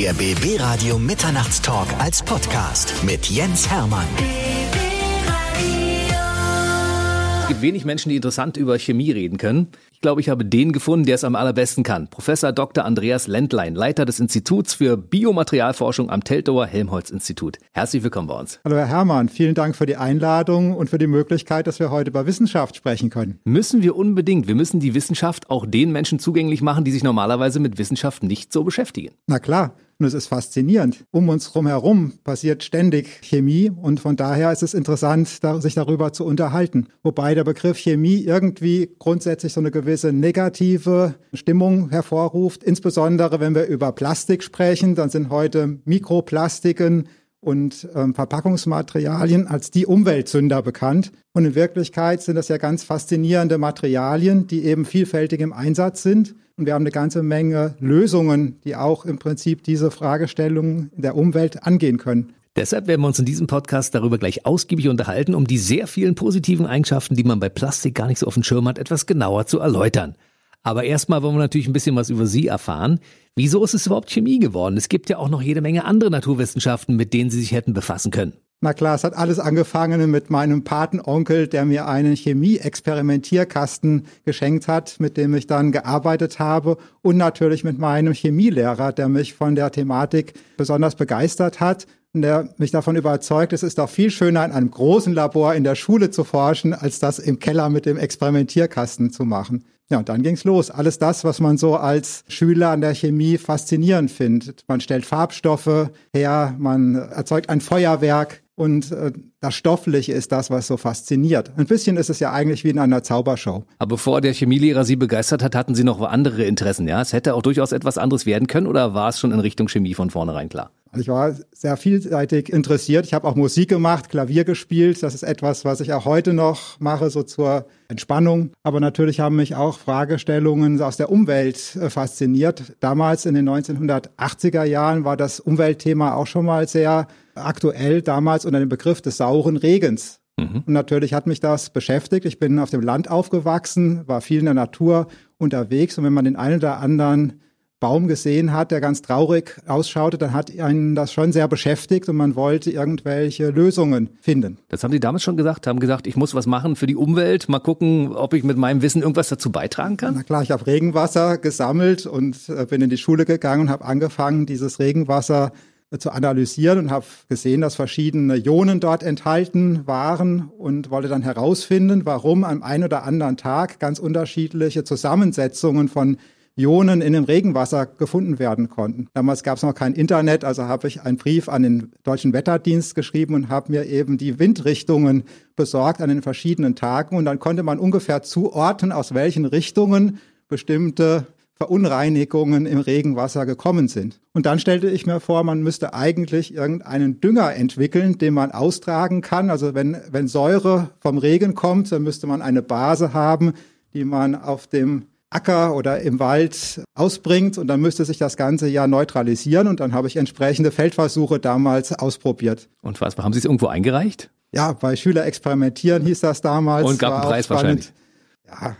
Der BB Radio Mitternachtstalk als Podcast mit Jens Hermann. Es gibt wenig Menschen, die interessant über Chemie reden können. Ich glaube, ich habe den gefunden, der es am allerbesten kann. Professor Dr. Andreas Lendlein, Leiter des Instituts für Biomaterialforschung am Teltower Helmholtz Institut. Herzlich willkommen bei uns. Hallo Herr Hermann, vielen Dank für die Einladung und für die Möglichkeit, dass wir heute über Wissenschaft sprechen können. Müssen wir unbedingt. Wir müssen die Wissenschaft auch den Menschen zugänglich machen, die sich normalerweise mit Wissenschaft nicht so beschäftigen. Na klar. Und es ist faszinierend. Um uns herum passiert ständig Chemie und von daher ist es interessant, sich darüber zu unterhalten. Wobei der Begriff Chemie irgendwie grundsätzlich so eine gewisse negative Stimmung hervorruft. Insbesondere wenn wir über Plastik sprechen, dann sind heute Mikroplastiken und ähm, Verpackungsmaterialien als die Umweltsünder bekannt. Und in Wirklichkeit sind das ja ganz faszinierende Materialien, die eben vielfältig im Einsatz sind und wir haben eine ganze Menge Lösungen, die auch im Prinzip diese Fragestellungen der Umwelt angehen können. Deshalb werden wir uns in diesem Podcast darüber gleich ausgiebig unterhalten, um die sehr vielen positiven Eigenschaften, die man bei Plastik gar nicht so auf dem Schirm hat, etwas genauer zu erläutern. Aber erstmal wollen wir natürlich ein bisschen was über Sie erfahren. Wieso ist es überhaupt Chemie geworden? Es gibt ja auch noch jede Menge andere Naturwissenschaften, mit denen Sie sich hätten befassen können. Na klar, es hat alles angefangen mit meinem Patenonkel, der mir einen Chemie-Experimentierkasten geschenkt hat, mit dem ich dann gearbeitet habe und natürlich mit meinem Chemielehrer, der mich von der Thematik besonders begeistert hat und der mich davon überzeugt, es ist doch viel schöner in einem großen Labor in der Schule zu forschen, als das im Keller mit dem Experimentierkasten zu machen. Ja, und dann ging's los. Alles das, was man so als Schüler an der Chemie faszinierend findet. Man stellt Farbstoffe her, man erzeugt ein Feuerwerk, und äh, das Stoffliche ist das, was so fasziniert. Ein bisschen ist es ja eigentlich wie in einer Zaubershow. Aber bevor der Chemielehrer Sie begeistert hat, hatten Sie noch andere Interessen, ja? Es hätte auch durchaus etwas anderes werden können oder war es schon in Richtung Chemie von vornherein klar? Also ich war sehr vielseitig interessiert. Ich habe auch Musik gemacht, Klavier gespielt. Das ist etwas, was ich auch heute noch mache, so zur Entspannung. Aber natürlich haben mich auch Fragestellungen aus der Umwelt äh, fasziniert. Damals in den 1980er Jahren war das Umweltthema auch schon mal sehr aktuell damals unter dem Begriff des sauren Regens. Mhm. Und natürlich hat mich das beschäftigt. Ich bin auf dem Land aufgewachsen, war viel in der Natur unterwegs und wenn man den einen oder anderen Baum gesehen hat, der ganz traurig ausschaute, dann hat einen das schon sehr beschäftigt und man wollte irgendwelche Lösungen finden. Das haben Sie damals schon gesagt, haben gesagt, ich muss was machen für die Umwelt, mal gucken, ob ich mit meinem Wissen irgendwas dazu beitragen kann? Na klar, ich habe Regenwasser gesammelt und äh, bin in die Schule gegangen und habe angefangen, dieses Regenwasser zu analysieren und habe gesehen, dass verschiedene Ionen dort enthalten waren und wollte dann herausfinden, warum am einen oder anderen Tag ganz unterschiedliche Zusammensetzungen von Ionen in dem Regenwasser gefunden werden konnten. Damals gab es noch kein Internet, also habe ich einen Brief an den deutschen Wetterdienst geschrieben und habe mir eben die Windrichtungen besorgt an den verschiedenen Tagen und dann konnte man ungefähr zuordnen, aus welchen Richtungen bestimmte Verunreinigungen im Regenwasser gekommen sind. Und dann stellte ich mir vor, man müsste eigentlich irgendeinen Dünger entwickeln, den man austragen kann. Also wenn, wenn Säure vom Regen kommt, dann müsste man eine Base haben, die man auf dem Acker oder im Wald ausbringt und dann müsste sich das Ganze ja neutralisieren und dann habe ich entsprechende Feldversuche damals ausprobiert. Und was, haben Sie es irgendwo eingereicht? Ja, bei Schüler experimentieren hieß das damals. Und gab einen Preis wahrscheinlich. Ja,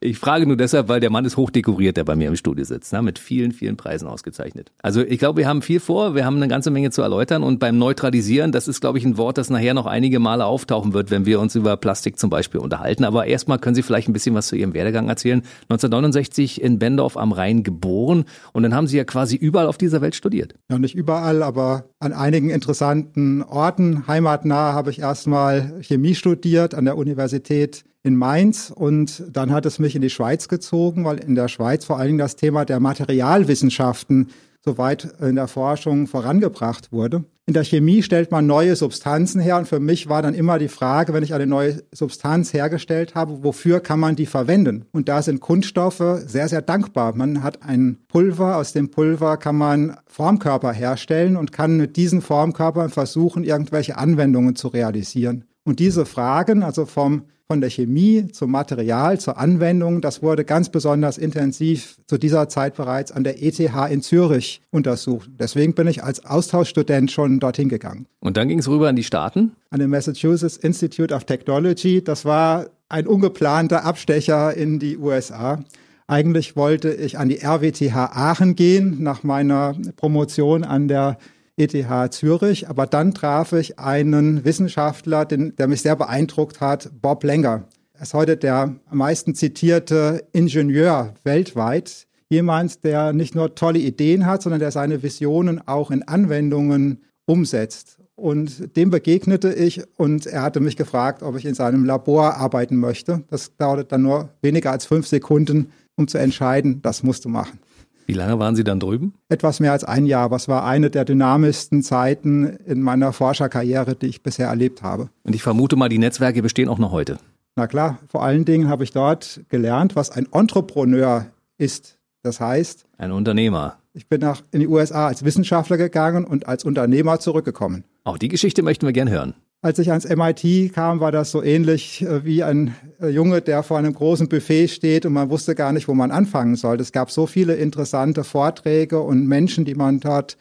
ich frage nur deshalb, weil der Mann ist hochdekoriert, der bei mir im Studio sitzt, ne, mit vielen, vielen Preisen ausgezeichnet. Also ich glaube, wir haben viel vor, wir haben eine ganze Menge zu erläutern und beim Neutralisieren, das ist, glaube ich, ein Wort, das nachher noch einige Male auftauchen wird, wenn wir uns über Plastik zum Beispiel unterhalten. Aber erstmal können Sie vielleicht ein bisschen was zu Ihrem Werdegang erzählen. 1969 in Bendorf am Rhein geboren und dann haben Sie ja quasi überall auf dieser Welt studiert. Ja, nicht überall, aber an einigen interessanten Orten. Heimatnah habe ich erstmal Chemie studiert an der Universität in Mainz und dann hat es mich in die Schweiz gezogen, weil in der Schweiz vor allen Dingen das Thema der Materialwissenschaften soweit in der Forschung vorangebracht wurde. In der Chemie stellt man neue Substanzen her und für mich war dann immer die Frage, wenn ich eine neue Substanz hergestellt habe, wofür kann man die verwenden? Und da sind Kunststoffe sehr, sehr dankbar. Man hat ein Pulver, aus dem Pulver kann man Formkörper herstellen und kann mit diesen Formkörpern versuchen, irgendwelche Anwendungen zu realisieren. Und diese Fragen, also vom von der Chemie zum Material, zur Anwendung. Das wurde ganz besonders intensiv zu dieser Zeit bereits an der ETH in Zürich untersucht. Deswegen bin ich als Austauschstudent schon dorthin gegangen. Und dann ging es rüber an die Staaten? An den Massachusetts Institute of Technology. Das war ein ungeplanter Abstecher in die USA. Eigentlich wollte ich an die RWTH Aachen gehen nach meiner Promotion an der ETH Zürich, aber dann traf ich einen Wissenschaftler, den, der mich sehr beeindruckt hat, Bob Lenger. Er ist heute der am meisten zitierte Ingenieur weltweit. Jemand, der nicht nur tolle Ideen hat, sondern der seine Visionen auch in Anwendungen umsetzt. Und dem begegnete ich und er hatte mich gefragt, ob ich in seinem Labor arbeiten möchte. Das dauerte dann nur weniger als fünf Sekunden, um zu entscheiden, das musst du machen. Wie lange waren Sie dann drüben? Etwas mehr als ein Jahr. Was war eine der dynamischsten Zeiten in meiner Forscherkarriere, die ich bisher erlebt habe. Und ich vermute mal, die Netzwerke bestehen auch noch heute. Na klar, vor allen Dingen habe ich dort gelernt, was ein Entrepreneur ist. Das heißt, ein Unternehmer. Ich bin nach in die USA als Wissenschaftler gegangen und als Unternehmer zurückgekommen. Auch die Geschichte möchten wir gern hören. Als ich ans MIT kam, war das so ähnlich äh, wie ein äh, Junge, der vor einem großen Buffet steht und man wusste gar nicht, wo man anfangen sollte. Es gab so viele interessante Vorträge und Menschen, die man dort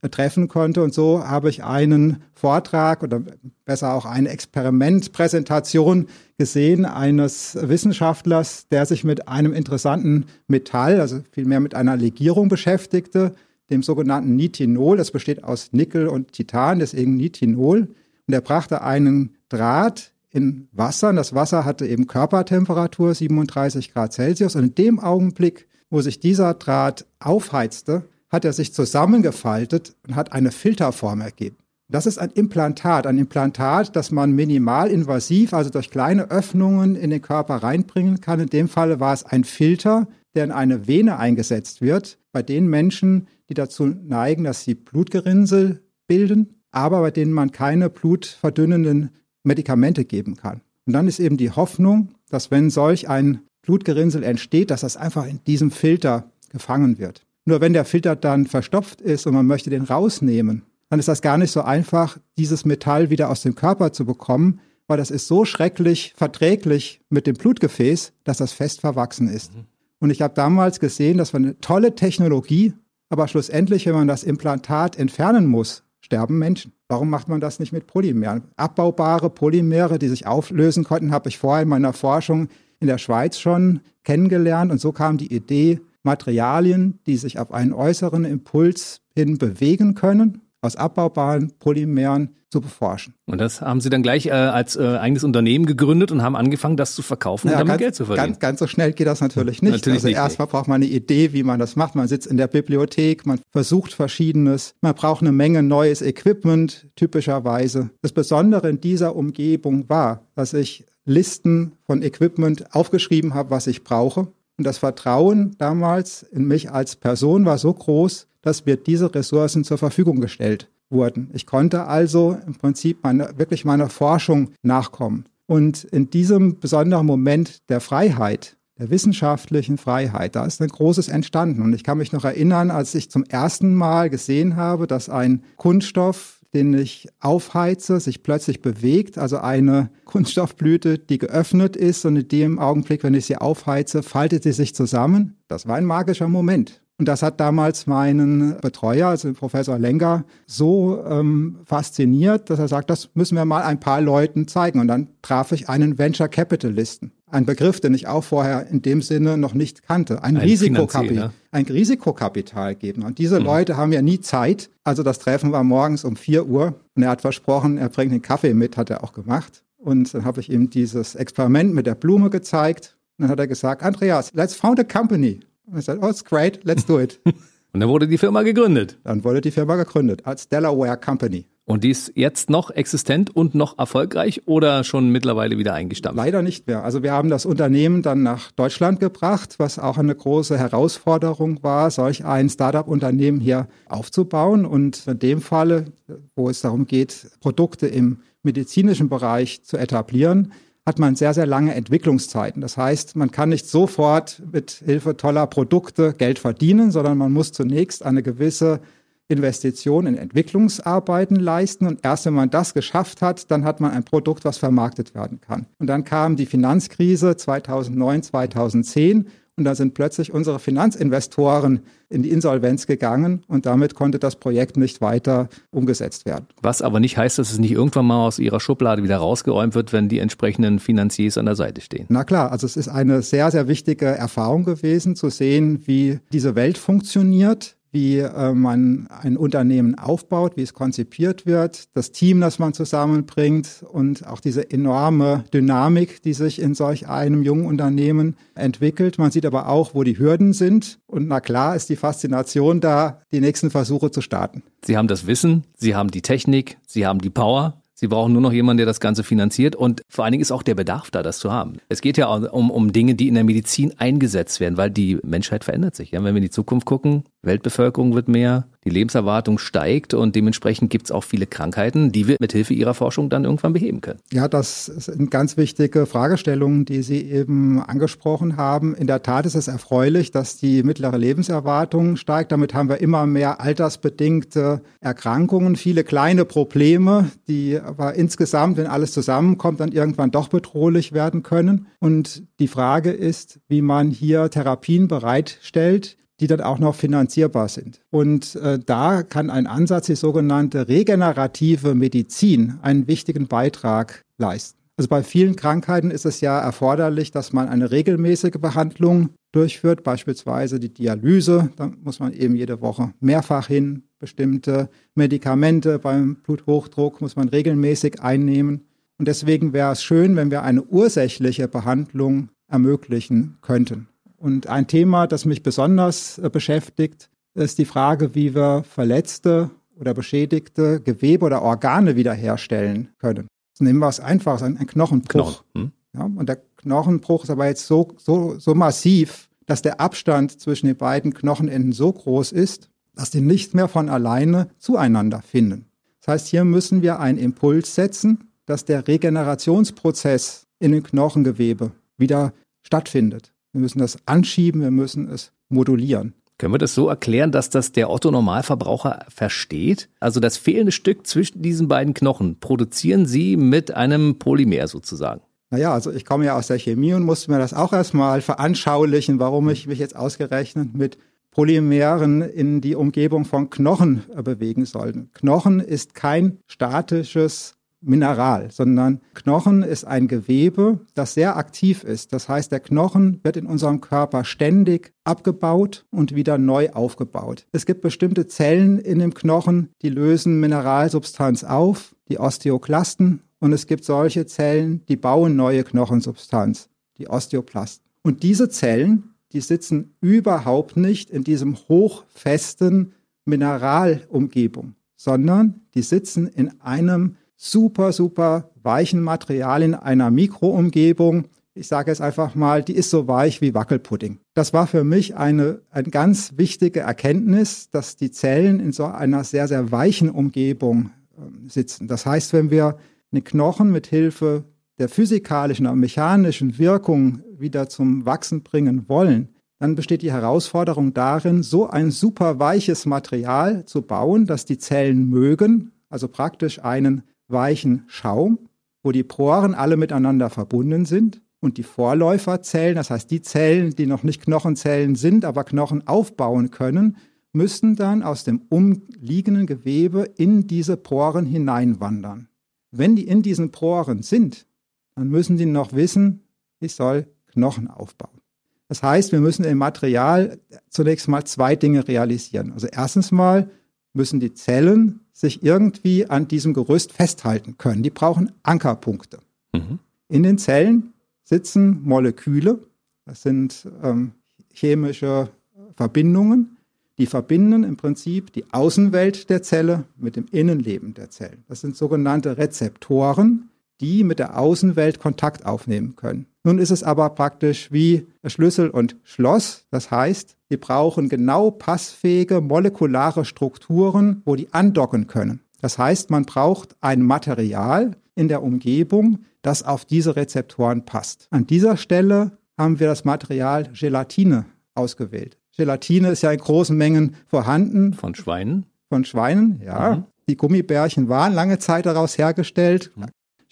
äh, treffen konnte. Und so habe ich einen Vortrag oder besser auch eine Experimentpräsentation gesehen eines Wissenschaftlers, der sich mit einem interessanten Metall, also vielmehr mit einer Legierung beschäftigte, dem sogenannten Nitinol. Das besteht aus Nickel und Titan, deswegen Nitinol. Und er brachte einen Draht in Wasser. Und das Wasser hatte eben Körpertemperatur 37 Grad Celsius. Und in dem Augenblick, wo sich dieser Draht aufheizte, hat er sich zusammengefaltet und hat eine Filterform ergeben. Das ist ein Implantat, ein Implantat, das man minimalinvasiv, also durch kleine Öffnungen in den Körper reinbringen kann. In dem Falle war es ein Filter, der in eine Vene eingesetzt wird, bei den Menschen, die dazu neigen, dass sie Blutgerinnsel bilden aber bei denen man keine blutverdünnenden Medikamente geben kann. Und dann ist eben die Hoffnung, dass wenn solch ein Blutgerinnsel entsteht, dass das einfach in diesem Filter gefangen wird. Nur wenn der Filter dann verstopft ist und man möchte den rausnehmen, dann ist das gar nicht so einfach, dieses Metall wieder aus dem Körper zu bekommen, weil das ist so schrecklich verträglich mit dem Blutgefäß, dass das fest verwachsen ist. Mhm. Und ich habe damals gesehen, das war eine tolle Technologie, aber schlussendlich, wenn man das Implantat entfernen muss, sterben Menschen. Warum macht man das nicht mit Polymeren? Abbaubare Polymere, die sich auflösen konnten, habe ich vorher in meiner Forschung in der Schweiz schon kennengelernt. Und so kam die Idee, Materialien, die sich auf einen äußeren Impuls hin bewegen können, aus abbaubaren Polymeren zu beforschen. Und das haben Sie dann gleich äh, als äh, eigenes Unternehmen gegründet und haben angefangen, das zu verkaufen ja, und damit ganz, Geld zu verdienen. Ganz, ganz so schnell geht das natürlich nicht. Natürlich also nicht, erstmal braucht man eine Idee, wie man das macht. Man sitzt in der Bibliothek, man versucht Verschiedenes, man braucht eine Menge neues Equipment, typischerweise. Das Besondere in dieser Umgebung war, dass ich Listen von Equipment aufgeschrieben habe, was ich brauche. Und das Vertrauen damals in mich als Person war so groß, dass mir diese Ressourcen zur Verfügung gestellt wurden. Ich konnte also im Prinzip meine, wirklich meiner Forschung nachkommen. Und in diesem besonderen Moment der Freiheit, der wissenschaftlichen Freiheit, da ist ein großes entstanden. Und ich kann mich noch erinnern, als ich zum ersten Mal gesehen habe, dass ein Kunststoff, den ich aufheize, sich plötzlich bewegt, also eine Kunststoffblüte, die geöffnet ist und in dem Augenblick, wenn ich sie aufheize, faltet sie sich zusammen. Das war ein magischer Moment. Und das hat damals meinen Betreuer, also Professor Lenger, so ähm, fasziniert, dass er sagt, das müssen wir mal ein paar Leuten zeigen. Und dann traf ich einen Venture Capitalisten. Ein Begriff, den ich auch vorher in dem Sinne noch nicht kannte. Ein, ein Risikokapital. Ne? Ein Risikokapital geben. Und diese mhm. Leute haben ja nie Zeit. Also das Treffen war morgens um vier Uhr. Und er hat versprochen, er bringt den Kaffee mit, hat er auch gemacht. Und dann habe ich ihm dieses Experiment mit der Blume gezeigt. Und dann hat er gesagt, Andreas, let's found a company. Und ich sagte, oh, it's great, let's do it. Und dann wurde die Firma gegründet. Dann wurde die Firma gegründet als Delaware Company. Und die ist jetzt noch existent und noch erfolgreich oder schon mittlerweile wieder eingestampft? Leider nicht mehr. Also wir haben das Unternehmen dann nach Deutschland gebracht, was auch eine große Herausforderung war, solch ein Startup-Unternehmen hier aufzubauen. Und in dem Falle, wo es darum geht, Produkte im medizinischen Bereich zu etablieren, hat man sehr, sehr lange Entwicklungszeiten. Das heißt, man kann nicht sofort mit Hilfe toller Produkte Geld verdienen, sondern man muss zunächst eine gewisse Investition in Entwicklungsarbeiten leisten. Und erst wenn man das geschafft hat, dann hat man ein Produkt, was vermarktet werden kann. Und dann kam die Finanzkrise 2009, 2010 Und da sind plötzlich unsere Finanzinvestoren in die Insolvenz gegangen und damit konnte das Projekt nicht weiter umgesetzt werden. Was aber nicht heißt, dass es nicht irgendwann mal aus ihrer Schublade wieder rausgeräumt wird, wenn die entsprechenden Finanziers an der Seite stehen. Na klar, also es ist eine sehr, sehr wichtige Erfahrung gewesen, zu sehen, wie diese Welt funktioniert, wie äh, man ein Unternehmen aufbaut, wie es konzipiert wird, das Team, das man zusammenbringt und auch diese enorme Dynamik, die sich in solch einem jungen Unternehmen entwickelt. Man sieht aber auch, wo die Hürden sind und na klar ist die Faszination da, die nächsten Versuche zu starten. Sie haben das Wissen, Sie haben die Technik, Sie haben die Power, Sie brauchen nur noch jemanden, der das Ganze finanziert und vor allen Dingen ist auch der Bedarf da, das zu haben. Es geht ja um, um Dinge, die in der Medizin eingesetzt werden, weil die Menschheit verändert sich. Ja, wenn wir in die Zukunft gucken, Weltbevölkerung wird mehr, die Lebenserwartung steigt und dementsprechend gibt es auch viele Krankheiten, die wir mit Hilfe ihrer Forschung dann irgendwann beheben können. Ja, das sind ganz wichtige Fragestellungen, die Sie eben angesprochen haben. In der Tat ist es erfreulich, dass die mittlere Lebenserwartung steigt. Damit haben wir immer mehr altersbedingte Erkrankungen, viele kleine Probleme, die aber insgesamt, wenn alles zusammenkommt, dann irgendwann doch bedrohlich werden können. Und die Frage ist, wie man hier Therapien bereitstellt, die dann auch noch finanzierbar sind. Und äh, da kann ein Ansatz, die sogenannte regenerative Medizin, einen wichtigen Beitrag leisten. Also bei vielen Krankheiten ist es ja erforderlich, dass man eine regelmäßige Behandlung durchführt, beispielsweise die Dialyse. Da muss man eben jede Woche mehrfach hin. Bestimmte Medikamente beim Bluthochdruck muss man regelmäßig einnehmen. Und deswegen wäre es schön, wenn wir eine ursächliche Behandlung ermöglichen könnten. Und ein Thema, das mich besonders äh, beschäftigt, ist die Frage, wie wir verletzte oder beschädigte Gewebe oder Organe wiederherstellen können. Jetzt nehmen wir es einfach, ein, ein Knochenbruch. Knochen. Hm? Ja, und der Knochenbruch ist aber jetzt so, so, so massiv, dass der Abstand zwischen den beiden Knochenenden so groß ist, dass die nicht mehr von alleine zueinander finden. Das heißt, hier müssen wir einen Impuls setzen, dass der Regenerationsprozess in den Knochengewebe wieder stattfindet. Wir müssen das anschieben, wir müssen es modulieren. Können wir das so erklären, dass das der Otto-Normalverbraucher versteht? Also das fehlende Stück zwischen diesen beiden Knochen produzieren Sie mit einem Polymer sozusagen? Naja, also ich komme ja aus der Chemie und musste mir das auch erstmal veranschaulichen, warum ich mich jetzt ausgerechnet mit Polymeren in die Umgebung von Knochen bewegen soll. Knochen ist kein statisches Mineral, sondern Knochen ist ein Gewebe, das sehr aktiv ist. Das heißt, der Knochen wird in unserem Körper ständig abgebaut und wieder neu aufgebaut. Es gibt bestimmte Zellen in dem Knochen, die lösen Mineralsubstanz auf, die Osteoklasten, und es gibt solche Zellen, die bauen neue Knochensubstanz, die Osteoplasten. Und diese Zellen, die sitzen überhaupt nicht in diesem hochfesten Mineralumgebung, sondern die sitzen in einem super, super weichen Material in einer Mikroumgebung. Ich sage es einfach mal, die ist so weich wie Wackelpudding. Das war für mich eine, eine ganz wichtige Erkenntnis, dass die Zellen in so einer sehr, sehr weichen Umgebung äh, sitzen. Das heißt, wenn wir eine Knochen mit Hilfe der physikalischen und mechanischen Wirkung wieder zum Wachsen bringen wollen, dann besteht die Herausforderung darin, so ein super weiches Material zu bauen, dass die Zellen mögen, also praktisch einen weichen Schaum, wo die Poren alle miteinander verbunden sind und die Vorläuferzellen, das heißt die Zellen, die noch nicht Knochenzellen sind, aber Knochen aufbauen können, müssen dann aus dem umliegenden Gewebe in diese Poren hineinwandern. Wenn die in diesen Poren sind, dann müssen die noch wissen, ich soll Knochen aufbauen. Das heißt, wir müssen im Material zunächst mal zwei Dinge realisieren. Also erstens mal müssen die Zellen sich irgendwie an diesem Gerüst festhalten können. Die brauchen Ankerpunkte. Mhm. In den Zellen sitzen Moleküle, das sind ähm, chemische Verbindungen, die verbinden im Prinzip die Außenwelt der Zelle mit dem Innenleben der Zellen. Das sind sogenannte Rezeptoren, die mit der Außenwelt Kontakt aufnehmen können. Nun ist es aber praktisch wie Schlüssel und Schloss. Das heißt, wir brauchen genau passfähige molekulare Strukturen, wo die andocken können. Das heißt, man braucht ein Material in der Umgebung, das auf diese Rezeptoren passt. An dieser Stelle haben wir das Material Gelatine ausgewählt. Gelatine ist ja in großen Mengen vorhanden. Von Schweinen? Von Schweinen, ja. Mhm. Die Gummibärchen waren lange Zeit daraus hergestellt.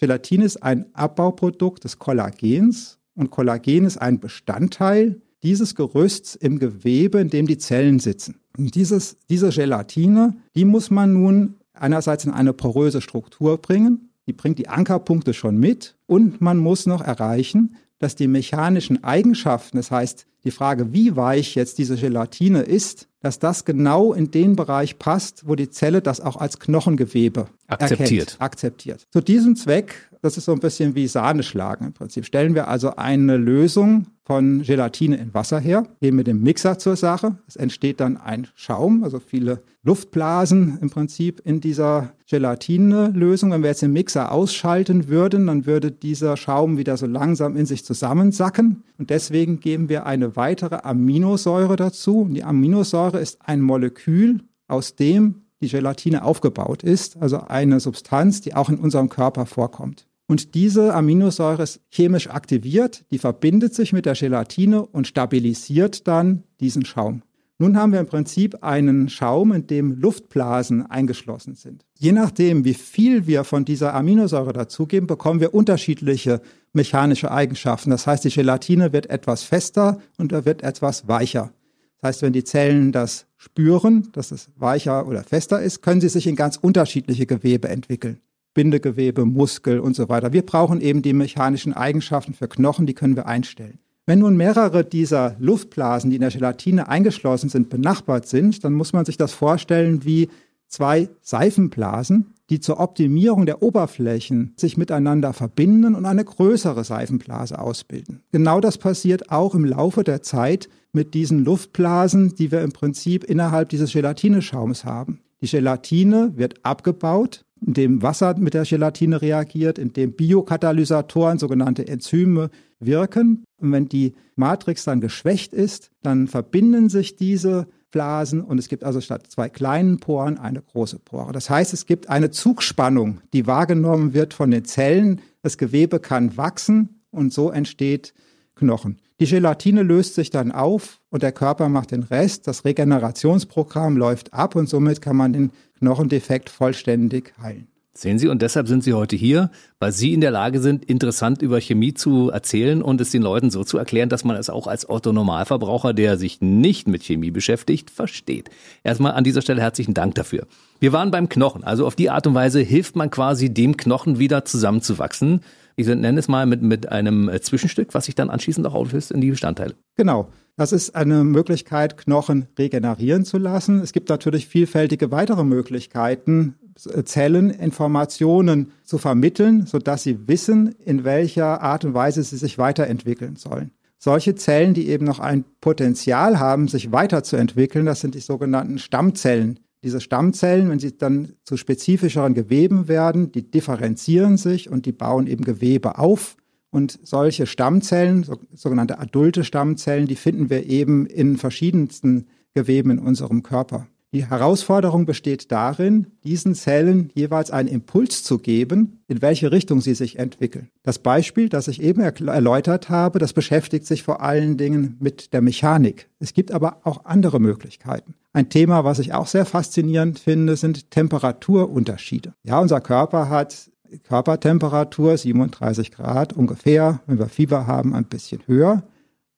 Gelatin ist ein Abbauprodukt des Kollagens und Kollagen ist ein Bestandteil dieses Gerüsts im Gewebe, in dem die Zellen sitzen. Und dieses, diese Gelatine, die muss man nun einerseits in eine poröse Struktur bringen, die bringt die Ankerpunkte schon mit und man muss noch erreichen, dass die mechanischen Eigenschaften, das heißt die Frage, wie weich jetzt diese Gelatine ist, dass das genau in den Bereich passt, wo die Zelle das auch als Knochengewebe akzeptiert. Erkennt, akzeptiert. Zu diesem Zweck das ist so ein bisschen wie Sahne schlagen im Prinzip. Stellen wir also eine Lösung von Gelatine in Wasser her, gehen mit dem Mixer zur Sache. Es entsteht dann ein Schaum, also viele Luftblasen im Prinzip in dieser Gelatine-Lösung. Wenn wir jetzt den Mixer ausschalten würden, dann würde dieser Schaum wieder so langsam in sich zusammensacken. Und deswegen geben wir eine weitere Aminosäure dazu. Und die Aminosäure ist ein Molekül, aus dem die Gelatine aufgebaut ist, also eine Substanz, die auch in unserem Körper vorkommt. Und diese Aminosäure ist chemisch aktiviert, die verbindet sich mit der Gelatine und stabilisiert dann diesen Schaum. Nun haben wir im Prinzip einen Schaum, in dem Luftblasen eingeschlossen sind. Je nachdem, wie viel wir von dieser Aminosäure dazugeben, bekommen wir unterschiedliche mechanische Eigenschaften. Das heißt, die Gelatine wird etwas fester und wird etwas weicher. Das heißt, wenn die Zellen das spüren, dass es weicher oder fester ist, können sie sich in ganz unterschiedliche Gewebe entwickeln. Bindegewebe, Muskel und so weiter. Wir brauchen eben die mechanischen Eigenschaften für Knochen, die können wir einstellen. Wenn nun mehrere dieser Luftblasen, die in der Gelatine eingeschlossen sind, benachbart sind, dann muss man sich das vorstellen wie zwei Seifenblasen, die zur Optimierung der Oberflächen sich miteinander verbinden und eine größere Seifenblase ausbilden. Genau das passiert auch im Laufe der Zeit mit diesen Luftblasen, die wir im Prinzip innerhalb dieses Gelatineschaums haben. Die Gelatine wird abgebaut indem Wasser mit der Gelatine reagiert, indem Biokatalysatoren, sogenannte Enzyme, wirken. Und wenn die Matrix dann geschwächt ist, dann verbinden sich diese Blasen und es gibt also statt zwei kleinen Poren eine große Pore. Das heißt, es gibt eine Zugspannung, die wahrgenommen wird von den Zellen. Das Gewebe kann wachsen und so entsteht Knochen. Die Gelatine löst sich dann auf und der Körper macht den Rest. Das Regenerationsprogramm läuft ab und somit kann man den Knochendefekt vollständig heilen. Sehen Sie, und deshalb sind Sie heute hier, weil Sie in der Lage sind, interessant über Chemie zu erzählen und es den Leuten so zu erklären, dass man es auch als Otto-Normalverbraucher, der sich nicht mit Chemie beschäftigt, versteht. Erstmal an dieser Stelle herzlichen Dank dafür. Wir waren beim Knochen. Also auf die Art und Weise hilft man quasi dem Knochen wieder zusammenzuwachsen ich nenne es mal mit, mit einem äh, Zwischenstück, was sich dann anschließend auch auflöst in die Bestandteile. Genau. Das ist eine Möglichkeit, Knochen regenerieren zu lassen. Es gibt natürlich vielfältige weitere Möglichkeiten, äh, Zellen Informationen zu vermitteln, sodass sie wissen, in welcher Art und Weise sie sich weiterentwickeln sollen. Solche Zellen, die eben noch ein Potenzial haben, sich weiterzuentwickeln, das sind die sogenannten Stammzellen. Diese Stammzellen, wenn sie dann zu spezifischeren Geweben werden, die differenzieren sich und die bauen eben Gewebe auf. Und solche Stammzellen, sogenannte adulte Stammzellen, die finden wir eben in verschiedensten Geweben in unserem Körper. Die Herausforderung besteht darin, diesen Zellen jeweils einen Impuls zu geben, in welche Richtung sie sich entwickeln. Das Beispiel, das ich eben erläutert habe, das beschäftigt sich vor allen Dingen mit der Mechanik. Es gibt aber auch andere Möglichkeiten. Ein Thema, was ich auch sehr faszinierend finde, sind Temperaturunterschiede. Ja, unser Körper hat Körpertemperatur 37 Grad ungefähr, wenn wir Fieber haben, ein bisschen höher.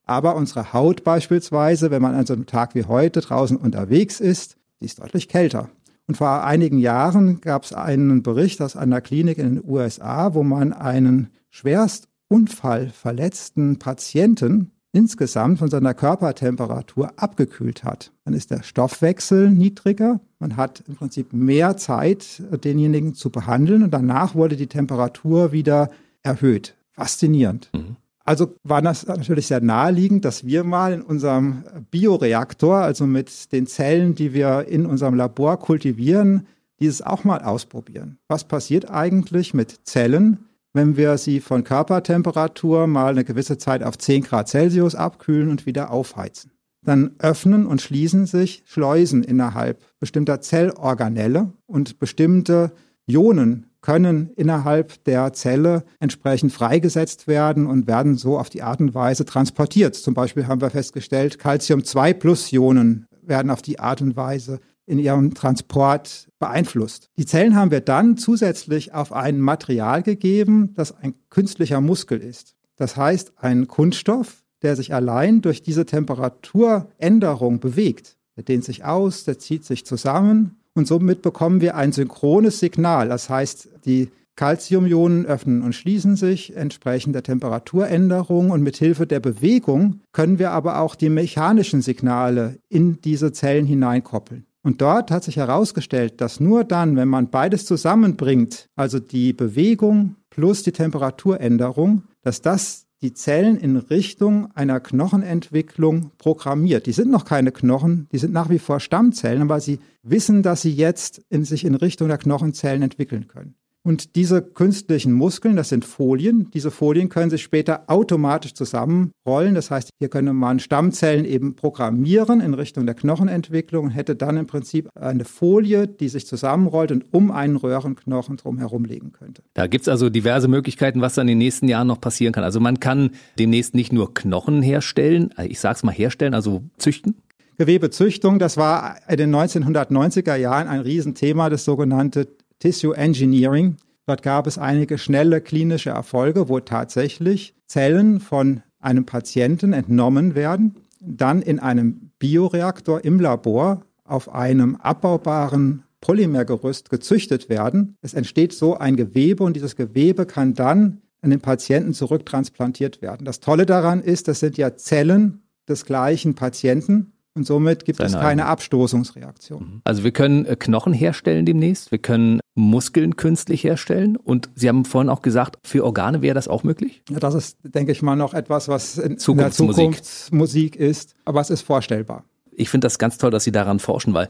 Aber unsere Haut beispielsweise, wenn man an so einem Tag wie heute draußen unterwegs ist, die ist deutlich kälter. Und vor einigen Jahren gab es einen Bericht aus einer Klinik in den USA, wo man einen schwerst unfallverletzten Patienten insgesamt von seiner Körpertemperatur abgekühlt hat. Dann ist der Stoffwechsel niedriger. Man hat im Prinzip mehr Zeit, denjenigen zu behandeln. Und danach wurde die Temperatur wieder erhöht. Faszinierend. Mhm. Also war das natürlich sehr naheliegend, dass wir mal in unserem Bioreaktor, also mit den Zellen, die wir in unserem Labor kultivieren, dieses auch mal ausprobieren. Was passiert eigentlich mit Zellen, wenn wir sie von Körpertemperatur mal eine gewisse Zeit auf 10 Grad Celsius abkühlen und wieder aufheizen? Dann öffnen und schließen sich Schleusen innerhalb bestimmter Zellorganelle und bestimmte Ionen können innerhalb der Zelle entsprechend freigesetzt werden und werden so auf die Art und Weise transportiert. Zum Beispiel haben wir festgestellt, Calcium-2-Plus-Ionen werden auf die Art und Weise in ihrem Transport beeinflusst. Die Zellen haben wir dann zusätzlich auf ein Material gegeben, das ein künstlicher Muskel ist. Das heißt, ein Kunststoff, der sich allein durch diese Temperaturänderung bewegt. Der dehnt sich aus, der zieht sich zusammen und somit bekommen wir ein synchrones Signal. Das heißt, die Calciumionen öffnen und schließen sich entsprechend der Temperaturänderung und mit Hilfe der Bewegung können wir aber auch die mechanischen Signale in diese Zellen hineinkoppeln. Und dort hat sich herausgestellt, dass nur dann, wenn man beides zusammenbringt, also die Bewegung plus die Temperaturänderung, dass das die Zellen in Richtung einer Knochenentwicklung programmiert. Die sind noch keine Knochen, die sind nach wie vor Stammzellen, aber sie wissen, dass sie jetzt in sich in Richtung der Knochenzellen entwickeln können. Und diese künstlichen Muskeln, das sind Folien. Diese Folien können sich später automatisch zusammenrollen. Das heißt, hier könnte man Stammzellen eben programmieren in Richtung der Knochenentwicklung und hätte dann im Prinzip eine Folie, die sich zusammenrollt und um einen Röhrenknochen drumherum legen könnte. Da gibt es also diverse Möglichkeiten, was dann in den nächsten Jahren noch passieren kann. Also man kann demnächst nicht nur Knochen herstellen, ich sage es mal herstellen, also züchten, Gewebezüchtung, das war in den 1990er Jahren ein Riesenthema, das sogenannte Tissue Engineering. Dort gab es einige schnelle klinische Erfolge, wo tatsächlich Zellen von einem Patienten entnommen werden, dann in einem Bioreaktor im Labor auf einem abbaubaren Polymergerüst gezüchtet werden. Es entsteht so ein Gewebe und dieses Gewebe kann dann an den Patienten zurücktransplantiert werden. Das Tolle daran ist, das sind ja Zellen des gleichen Patienten und somit gibt Seine es keine eigene. Abstoßungsreaktion. Mhm. Also wir können äh, Knochen herstellen demnächst, wir können Muskeln künstlich herstellen und Sie haben vorhin auch gesagt, für Organe wäre das auch möglich? Ja, das ist, denke ich mal, noch etwas, was in, in der Zukunftsmusik ist, aber es ist vorstellbar. Ich finde das ganz toll, dass Sie daran forschen, weil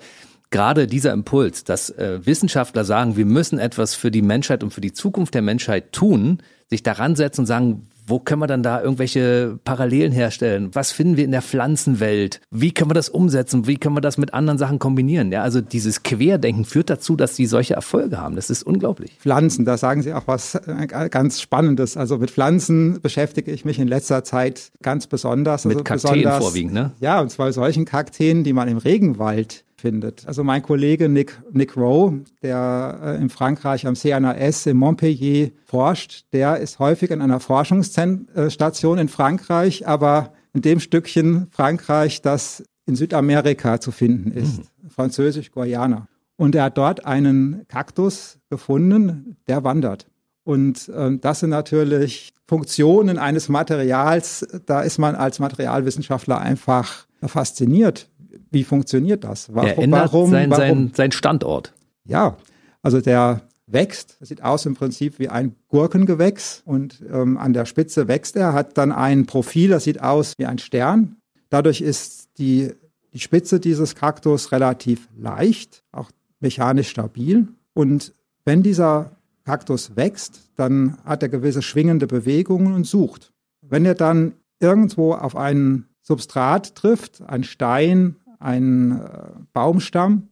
gerade dieser Impuls, dass äh, Wissenschaftler sagen, wir müssen etwas für die Menschheit und für die Zukunft der Menschheit tun, sich daran setzen und sagen, wo können wir dann da irgendwelche Parallelen herstellen? Was finden wir in der Pflanzenwelt? Wie können wir das umsetzen? Wie können wir das mit anderen Sachen kombinieren? Ja, also dieses Querdenken führt dazu, dass sie solche Erfolge haben. Das ist unglaublich. Pflanzen, da sagen Sie auch was äh, ganz Spannendes. Also mit Pflanzen beschäftige ich mich in letzter Zeit ganz besonders. Mit also Kakteen vorwiegend, ne? Ja, und zwar solchen Kakteen, die man im Regenwald findet. Also mein Kollege Nick, Nick Rowe, der äh, in Frankreich am CNRS in Montpellier forscht, der ist häufig in einer Forschungsstation in Frankreich, aber in dem Stückchen Frankreich, das in Südamerika zu finden ist, mhm. französisch Guayana. Und er hat dort einen Kaktus gefunden, der wandert. Und äh, das sind natürlich Funktionen eines Materials, da ist man als Materialwissenschaftler einfach fasziniert, wie funktioniert das? Warum, er ändert warum, sein, warum? Sein, sein Standort. Ja, also der wächst. Das sieht aus im Prinzip wie ein Gurkengewächs und ähm, an der Spitze wächst er, hat dann ein Profil, das sieht aus wie ein Stern. Dadurch ist die, die Spitze dieses Kaktus relativ leicht, auch mechanisch stabil. Und wenn dieser Kaktus wächst, dann hat er gewisse schwingende Bewegungen und sucht. Wenn er dann irgendwo auf einen Substrat trifft, ein Stein, einen äh, Baumstamm.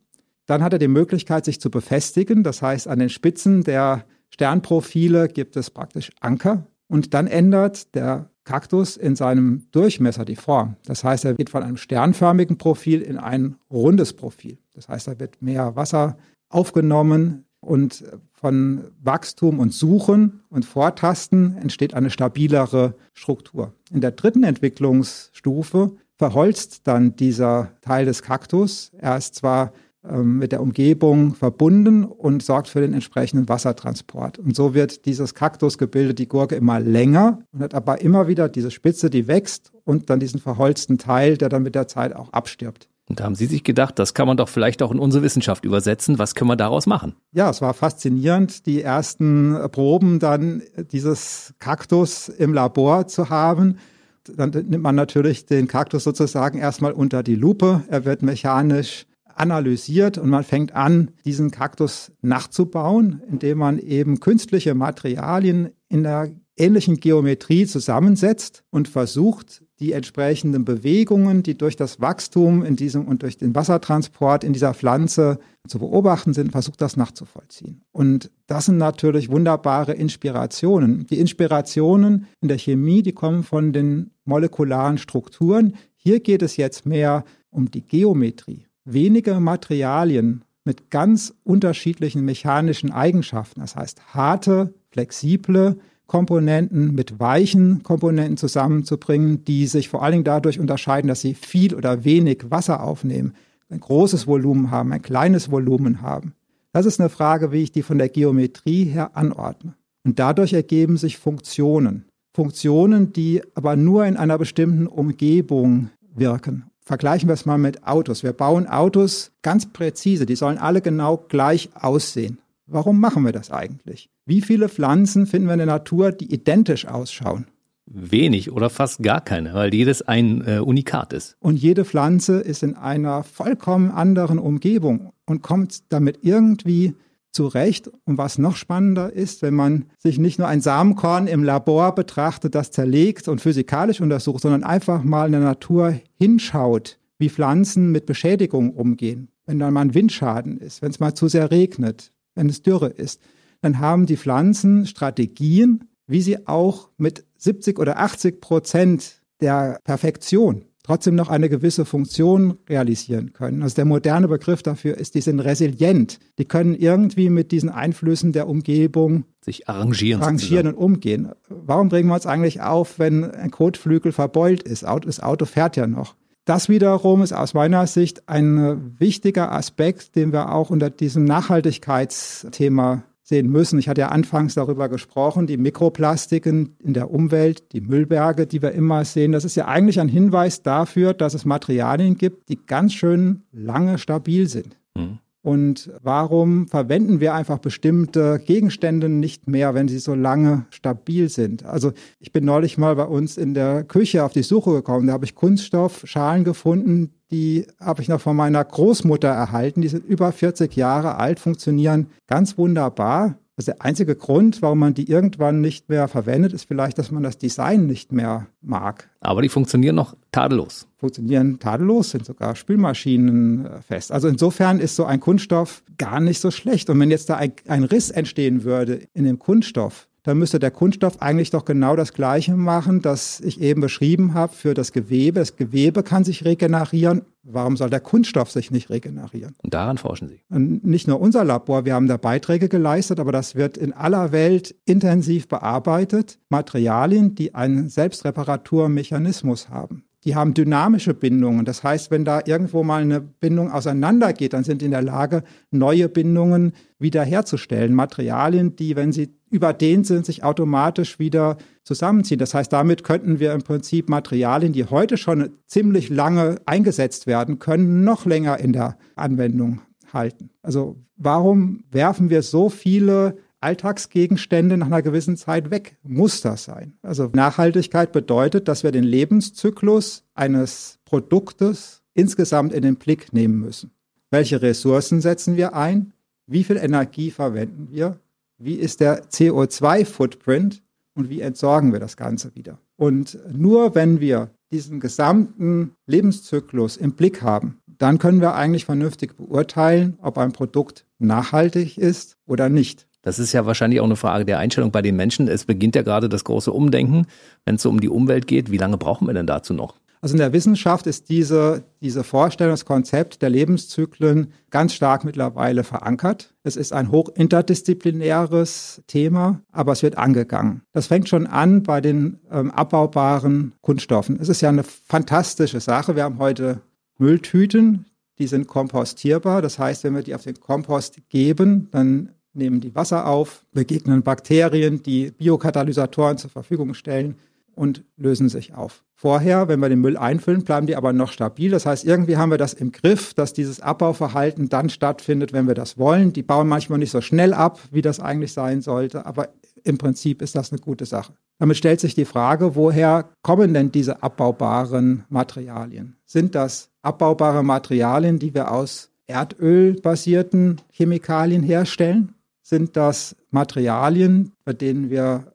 Dann hat er die Möglichkeit, sich zu befestigen. Das heißt, an den Spitzen der Sternprofile gibt es praktisch Anker. Und dann ändert der Kaktus in seinem Durchmesser die Form. Das heißt, er geht von einem sternförmigen Profil in ein rundes Profil. Das heißt, da wird mehr Wasser aufgenommen und von Wachstum und Suchen und Vortasten entsteht eine stabilere Struktur. In der dritten Entwicklungsstufe verholzt dann dieser Teil des Kaktus. Er ist zwar ähm, mit der Umgebung verbunden und sorgt für den entsprechenden Wassertransport. Und so wird dieses Kaktusgebilde, die Gurke, immer länger und hat aber immer wieder diese Spitze, die wächst und dann diesen verholzten Teil, der dann mit der Zeit auch abstirbt. Und da haben Sie sich gedacht, das kann man doch vielleicht auch in unsere Wissenschaft übersetzen. Was können wir daraus machen? Ja, es war faszinierend, die ersten Proben dann dieses Kaktus im Labor zu haben dann nimmt man natürlich den Kaktus sozusagen erstmal unter die Lupe. Er wird mechanisch analysiert und man fängt an, diesen Kaktus nachzubauen, indem man eben künstliche Materialien in der ähnlichen Geometrie zusammensetzt und versucht, die entsprechenden Bewegungen, die durch das Wachstum in diesem und durch den Wassertransport in dieser Pflanze zu beobachten sind, versucht das nachzuvollziehen. Und das sind natürlich wunderbare Inspirationen. Die Inspirationen in der Chemie, die kommen von den molekularen Strukturen. Hier geht es jetzt mehr um die Geometrie. Wenige Materialien mit ganz unterschiedlichen mechanischen Eigenschaften, das heißt harte, flexible, Komponenten mit weichen Komponenten zusammenzubringen, die sich vor allen Dingen dadurch unterscheiden, dass sie viel oder wenig Wasser aufnehmen, ein großes Volumen haben, ein kleines Volumen haben. Das ist eine Frage, wie ich die von der Geometrie her anordne. Und dadurch ergeben sich Funktionen. Funktionen, die aber nur in einer bestimmten Umgebung wirken. Vergleichen wir es mal mit Autos. Wir bauen Autos ganz präzise. Die sollen alle genau gleich aussehen. Warum machen wir das eigentlich? Wie viele Pflanzen finden wir in der Natur, die identisch ausschauen? Wenig oder fast gar keine, weil jedes ein äh, Unikat ist. Und jede Pflanze ist in einer vollkommen anderen Umgebung und kommt damit irgendwie zurecht. Und was noch spannender ist, wenn man sich nicht nur ein Samenkorn im Labor betrachtet, das zerlegt und physikalisch untersucht, sondern einfach mal in der Natur hinschaut, wie Pflanzen mit Beschädigung umgehen. Wenn dann mal ein Windschaden ist, wenn es mal zu sehr regnet, wenn es Dürre ist, dann haben die Pflanzen Strategien, wie sie auch mit 70 oder 80 Prozent der Perfektion trotzdem noch eine gewisse Funktion realisieren können. Also der moderne Begriff dafür ist, die sind resilient. Die können irgendwie mit diesen Einflüssen der Umgebung sich arrangieren, arrangieren und umgehen. Warum bringen wir uns eigentlich auf, wenn ein Kotflügel verbeult ist? Das Auto fährt ja noch. Das wiederum ist aus meiner Sicht ein wichtiger Aspekt, den wir auch unter diesem Nachhaltigkeitsthema sehen müssen. Ich hatte ja anfangs darüber gesprochen, die Mikroplastiken in der Umwelt, die Müllberge, die wir immer sehen. Das ist ja eigentlich ein Hinweis dafür, dass es Materialien gibt, die ganz schön lange stabil sind. Mhm. Und warum verwenden wir einfach bestimmte Gegenstände nicht mehr, wenn sie so lange stabil sind? Also ich bin neulich mal bei uns in der Küche auf die Suche gekommen. Da habe ich Kunststoffschalen gefunden, die habe ich noch von meiner Großmutter erhalten. Die sind über 40 Jahre alt, funktionieren ganz wunderbar. Also der einzige Grund, warum man die irgendwann nicht mehr verwendet, ist vielleicht, dass man das Design nicht mehr mag. Aber die funktionieren noch tadellos. Funktionieren tadellos, sind sogar Spülmaschinen äh, fest. Also insofern ist so ein Kunststoff gar nicht so schlecht. Und wenn jetzt da ein, ein Riss entstehen würde in dem Kunststoff, dann müsste der Kunststoff eigentlich doch genau das Gleiche machen, das ich eben beschrieben habe für das Gewebe. Das Gewebe kann sich regenerieren. Warum soll der Kunststoff sich nicht regenerieren? Und daran forschen Sie. Und nicht nur unser Labor, wir haben da Beiträge geleistet, aber das wird in aller Welt intensiv bearbeitet. Materialien, die einen Selbstreparaturmechanismus haben. Die haben dynamische Bindungen. Das heißt, wenn da irgendwo mal eine Bindung auseinandergeht, dann sind die in der Lage, neue Bindungen wiederherzustellen. Materialien, die, wenn sie überdehnt sind, sich automatisch wieder zusammenziehen. Das heißt, damit könnten wir im Prinzip Materialien, die heute schon ziemlich lange eingesetzt werden können, noch länger in der Anwendung halten. Also warum werfen wir so viele Alltagsgegenstände nach einer gewissen Zeit weg? Muss das sein? Also Nachhaltigkeit bedeutet, dass wir den Lebenszyklus eines Produktes insgesamt in den Blick nehmen müssen. Welche Ressourcen setzen wir ein? Wie viel Energie verwenden wir? wie ist der CO2-Footprint und wie entsorgen wir das Ganze wieder. Und nur wenn wir diesen gesamten Lebenszyklus im Blick haben, dann können wir eigentlich vernünftig beurteilen, ob ein Produkt nachhaltig ist oder nicht. Das ist ja wahrscheinlich auch eine Frage der Einstellung bei den Menschen. Es beginnt ja gerade das große Umdenken, wenn es so um die Umwelt geht. Wie lange brauchen wir denn dazu noch? Also in der Wissenschaft ist diese, diese Vorstellung, das Konzept der Lebenszyklen ganz stark mittlerweile verankert. Es ist ein hoch interdisziplinäres Thema, aber es wird angegangen. Das fängt schon an bei den ähm, abbaubaren Kunststoffen. Es ist ja eine fantastische Sache. Wir haben heute Mülltüten, die sind kompostierbar. Das heißt, wenn wir die auf den Kompost geben, dann nehmen die Wasser auf, begegnen Bakterien, die Biokatalysatoren zur Verfügung stellen und lösen sich auf. Vorher, wenn wir den Müll einfüllen, bleiben die aber noch stabil. Das heißt, irgendwie haben wir das im Griff, dass dieses Abbauverhalten dann stattfindet, wenn wir das wollen. Die bauen manchmal nicht so schnell ab, wie das eigentlich sein sollte, aber im Prinzip ist das eine gute Sache. Damit stellt sich die Frage, woher kommen denn diese abbaubaren Materialien? Sind das abbaubare Materialien, die wir aus erdölbasierten Chemikalien herstellen? Sind das Materialien, bei denen wir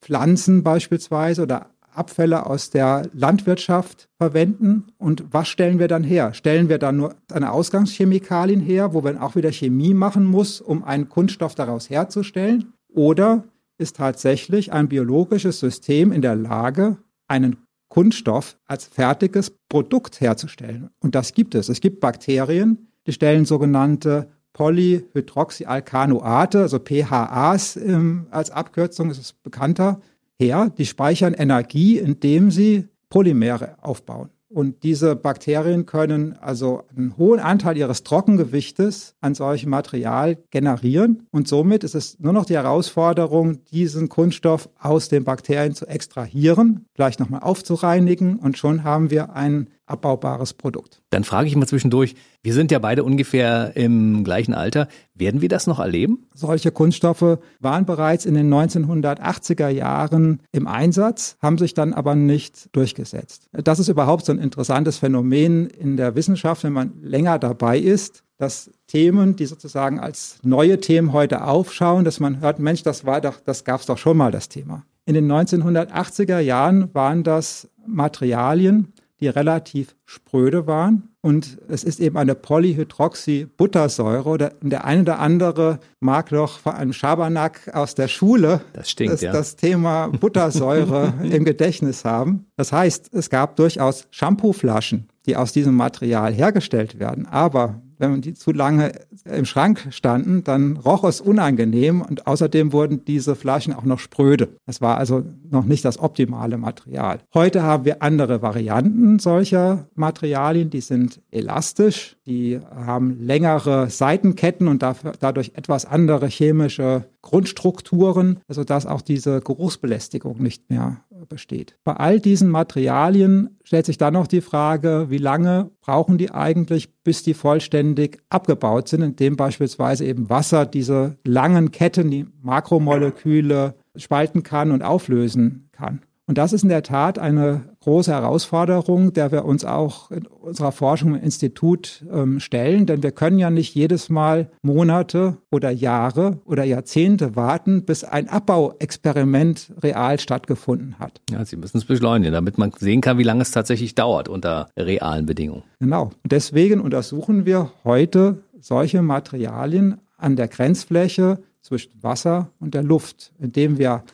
Pflanzen beispielsweise oder Abfälle aus der Landwirtschaft verwenden. Und was stellen wir dann her? Stellen wir dann nur eine Ausgangschemikalien her, wo man auch wieder Chemie machen muss, um einen Kunststoff daraus herzustellen? Oder ist tatsächlich ein biologisches System in der Lage, einen Kunststoff als fertiges Produkt herzustellen? Und das gibt es. Es gibt Bakterien, die stellen sogenannte Polyhydroxyalkanoate, also PHAs ähm, als Abkürzung, ist es bekannter, her. Die speichern Energie, indem sie Polymere aufbauen. Und diese Bakterien können also einen hohen Anteil ihres Trockengewichtes an solchem Material generieren. Und somit ist es nur noch die Herausforderung, diesen Kunststoff aus den Bakterien zu extrahieren, vielleicht nochmal aufzureinigen. Und schon haben wir ein abbaubares Produkt. Dann frage ich mal zwischendurch, wir sind ja beide ungefähr im gleichen Alter. Werden wir das noch erleben? Solche Kunststoffe waren bereits in den 1980er Jahren im Einsatz, haben sich dann aber nicht durchgesetzt. Das ist überhaupt so ein interessantes Phänomen in der Wissenschaft, wenn man länger dabei ist, dass Themen, die sozusagen als neue Themen heute aufschauen, dass man hört, Mensch, das war doch, das gab es doch schon mal das Thema. In den 1980er Jahren waren das Materialien, die relativ spröde waren. Und es ist eben eine Polyhydroxybuttersäure. Oder der eine oder andere mag noch von einem Schabernack aus der Schule das, stinkt, das, ja. das Thema Buttersäure im Gedächtnis haben. Das heißt, es gab durchaus Shampooflaschen, die aus diesem Material hergestellt werden. Aber wenn die zu lange im Schrank standen, dann roch es unangenehm und außerdem wurden diese Flaschen auch noch spröde. Das war also noch nicht das optimale Material. Heute haben wir andere Varianten solcher Materialien, die sind elastisch, die haben längere Seitenketten und dafür, dadurch etwas andere chemische Grundstrukturen, sodass auch diese Geruchsbelästigung nicht mehr besteht. Bei all diesen Materialien stellt sich dann noch die Frage, wie lange brauchen die eigentlich, bis die vollständig abgebaut sind, indem beispielsweise eben Wasser diese langen Ketten, die Makromoleküle spalten kann und auflösen kann. Und das ist in der Tat eine große Herausforderung, der wir uns auch in unserer Forschung im Institut ähm, stellen, denn wir können ja nicht jedes Mal Monate oder Jahre oder Jahrzehnte warten, bis ein Abbauexperiment real stattgefunden hat. Ja, Sie müssen es beschleunigen, damit man sehen kann, wie lange es tatsächlich dauert unter realen Bedingungen. Genau. Deswegen untersuchen wir heute solche Materialien an der Grenzfläche zwischen Wasser und der Luft, indem wir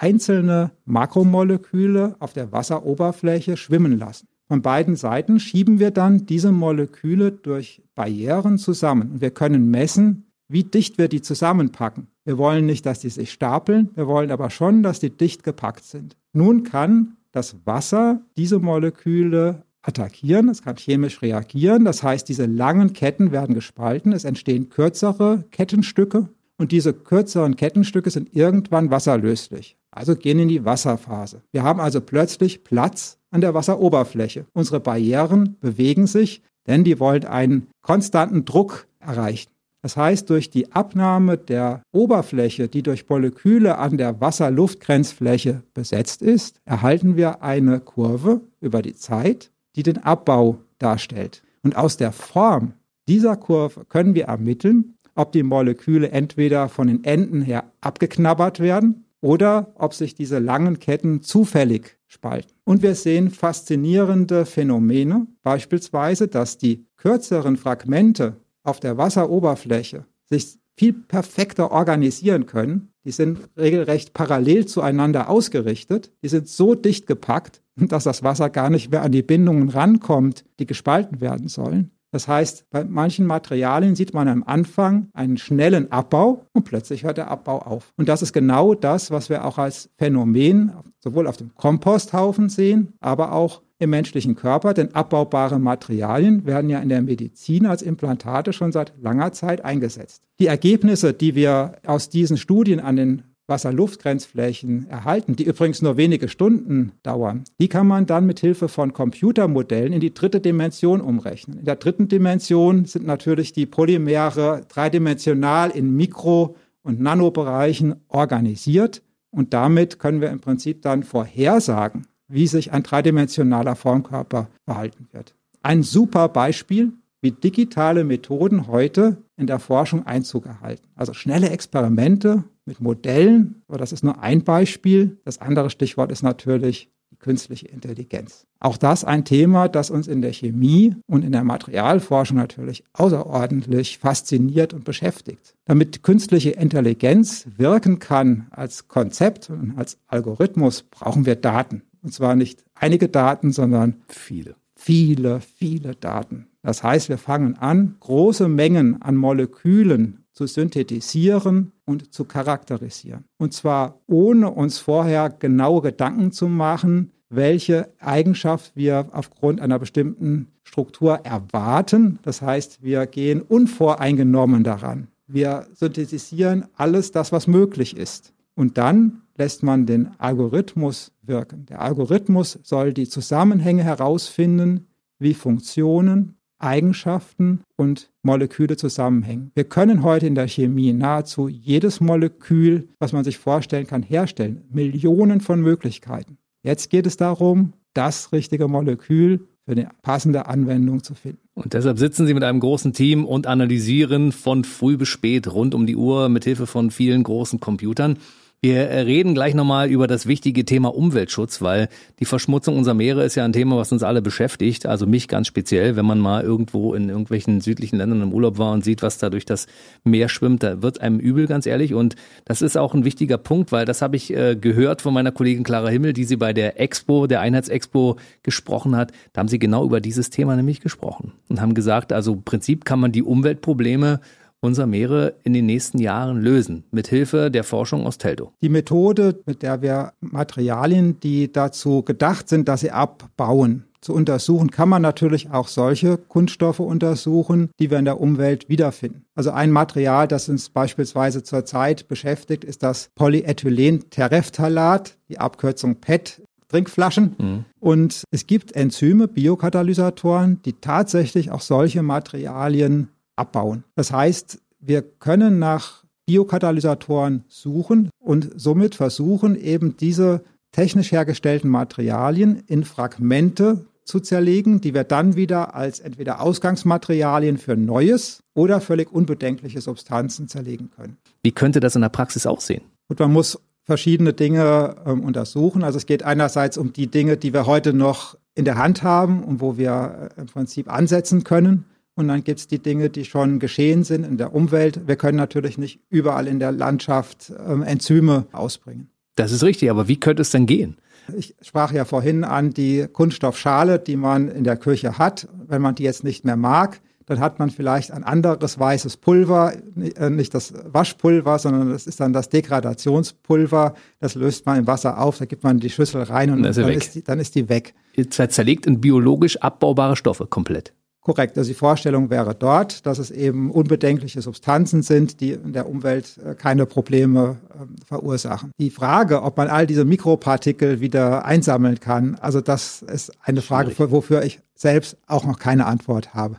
einzelne Makromoleküle auf der Wasseroberfläche schwimmen lassen. Von beiden Seiten schieben wir dann diese Moleküle durch Barrieren zusammen und wir können messen, wie dicht wir die zusammenpacken. Wir wollen nicht, dass die sich stapeln, wir wollen aber schon, dass die dicht gepackt sind. Nun kann das Wasser diese Moleküle attackieren, es kann chemisch reagieren, das heißt, diese langen Ketten werden gespalten, es entstehen kürzere Kettenstücke und diese kürzeren Kettenstücke sind irgendwann wasserlöslich also gehen in die Wasserphase. Wir haben also plötzlich Platz an der Wasseroberfläche. Unsere Barrieren bewegen sich, denn die wollen einen konstanten Druck erreichen. Das heißt, durch die Abnahme der Oberfläche, die durch Moleküle an der Wasser-Luft-Grenzfläche besetzt ist, erhalten wir eine Kurve über die Zeit, die den Abbau darstellt. Und aus der Form dieser Kurve können wir ermitteln, ob die Moleküle entweder von den Enden her abgeknabbert werden oder ob sich diese langen Ketten zufällig spalten. Und wir sehen faszinierende Phänomene, beispielsweise, dass die kürzeren Fragmente auf der Wasseroberfläche sich viel perfekter organisieren können. Die sind regelrecht parallel zueinander ausgerichtet. Die sind so dicht gepackt, dass das Wasser gar nicht mehr an die Bindungen rankommt, die gespalten werden sollen. Das heißt, bei manchen Materialien sieht man am Anfang einen schnellen Abbau und plötzlich hört der Abbau auf. Und das ist genau das, was wir auch als Phänomen sowohl auf dem Komposthaufen sehen, aber auch im menschlichen Körper, denn abbaubare Materialien werden ja in der Medizin als Implantate schon seit langer Zeit eingesetzt. Die Ergebnisse, die wir aus diesen Studien an den Wasser-Luft-Grenzflächen erhalten, die übrigens nur wenige Stunden dauern, die kann man dann mit Hilfe von Computermodellen in die dritte Dimension umrechnen. In der dritten Dimension sind natürlich die Polymere dreidimensional in Mikro- und Nanobereichen organisiert und damit können wir im Prinzip dann vorhersagen, wie sich ein dreidimensionaler Formkörper verhalten wird. Ein super Beispiel, wie digitale Methoden heute in der Forschung Einzug erhalten. Also schnelle Experimente mit Modellen, aber das ist nur ein Beispiel. Das andere Stichwort ist natürlich die künstliche Intelligenz. Auch das ein Thema, das uns in der Chemie und in der Materialforschung natürlich außerordentlich fasziniert und beschäftigt. Damit künstliche Intelligenz wirken kann als Konzept und als Algorithmus, brauchen wir Daten. Und zwar nicht einige Daten, sondern viele. Viele, viele Daten. Das heißt, wir fangen an, große Mengen an Molekülen zu synthetisieren und zu charakterisieren. Und zwar ohne uns vorher genaue Gedanken zu machen, welche Eigenschaft wir aufgrund einer bestimmten Struktur erwarten. Das heißt, wir gehen unvoreingenommen daran. Wir synthetisieren alles das, was möglich ist. Und dann lässt man den Algorithmus wirken. Der Algorithmus soll die Zusammenhänge herausfinden, wie Funktionen, Eigenschaften und Moleküle zusammenhängen. Wir können heute in der Chemie nahezu jedes Molekül, was man sich vorstellen kann, herstellen. Millionen von Möglichkeiten. Jetzt geht es darum, das richtige Molekül für eine passende Anwendung zu finden. Und deshalb sitzen Sie mit einem großen Team und analysieren von früh bis spät rund um die Uhr mit Hilfe von vielen großen Computern. Wir reden gleich nochmal über das wichtige Thema Umweltschutz, weil die Verschmutzung unserer Meere ist ja ein Thema, was uns alle beschäftigt. Also mich ganz speziell, wenn man mal irgendwo in irgendwelchen südlichen Ländern im Urlaub war und sieht, was da durch das Meer schwimmt, da wird einem übel, ganz ehrlich. Und das ist auch ein wichtiger Punkt, weil das habe ich äh, gehört von meiner Kollegin Clara Himmel, die sie bei der Expo, der Einheitsexpo gesprochen hat. Da haben sie genau über dieses Thema nämlich gesprochen und haben gesagt, also im Prinzip kann man die Umweltprobleme unser Meere in den nächsten Jahren lösen, mit Hilfe der Forschung aus Teltow? Die Methode, mit der wir Materialien, die dazu gedacht sind, dass sie abbauen, zu untersuchen, kann man natürlich auch solche Kunststoffe untersuchen, die wir in der Umwelt wiederfinden. Also ein Material, das uns beispielsweise zurzeit beschäftigt, ist das Polyethylentereftalat, die Abkürzung PET, Trinkflaschen. Mhm. Und es gibt Enzyme, Biokatalysatoren, die tatsächlich auch solche Materialien abbauen. Das heißt, wir können nach Biokatalysatoren suchen und somit versuchen, eben diese technisch hergestellten Materialien in Fragmente zu zerlegen, die wir dann wieder als entweder Ausgangsmaterialien für Neues oder völlig unbedenkliche Substanzen zerlegen können. Wie könnte das in der Praxis aussehen? Und man muss verschiedene Dinge ähm, untersuchen. Also es geht einerseits um die Dinge, die wir heute noch in der Hand haben und wo wir äh, im Prinzip ansetzen können. Und dann gibt es die Dinge, die schon geschehen sind in der Umwelt. Wir können natürlich nicht überall in der Landschaft ähm, Enzyme ausbringen. Das ist richtig, aber wie könnte es denn gehen? Ich sprach ja vorhin an die Kunststoffschale, die man in der Küche hat. Wenn man die jetzt nicht mehr mag, dann hat man vielleicht ein anderes weißes Pulver, äh, nicht das Waschpulver, sondern das ist dann das Degradationspulver. Das löst man im Wasser auf, da gibt man die Schüssel rein und dann, dann, ist, die, dann ist die weg. Zerlegt in biologisch abbaubare Stoffe komplett. Korrekt. Also die Vorstellung wäre dort, dass es eben unbedenkliche Substanzen sind, die in der Umwelt äh, keine Probleme ähm, verursachen. Die Frage, ob man all diese Mikropartikel wieder einsammeln kann, also das ist eine Frage, wofür ich selbst auch noch keine Antwort habe.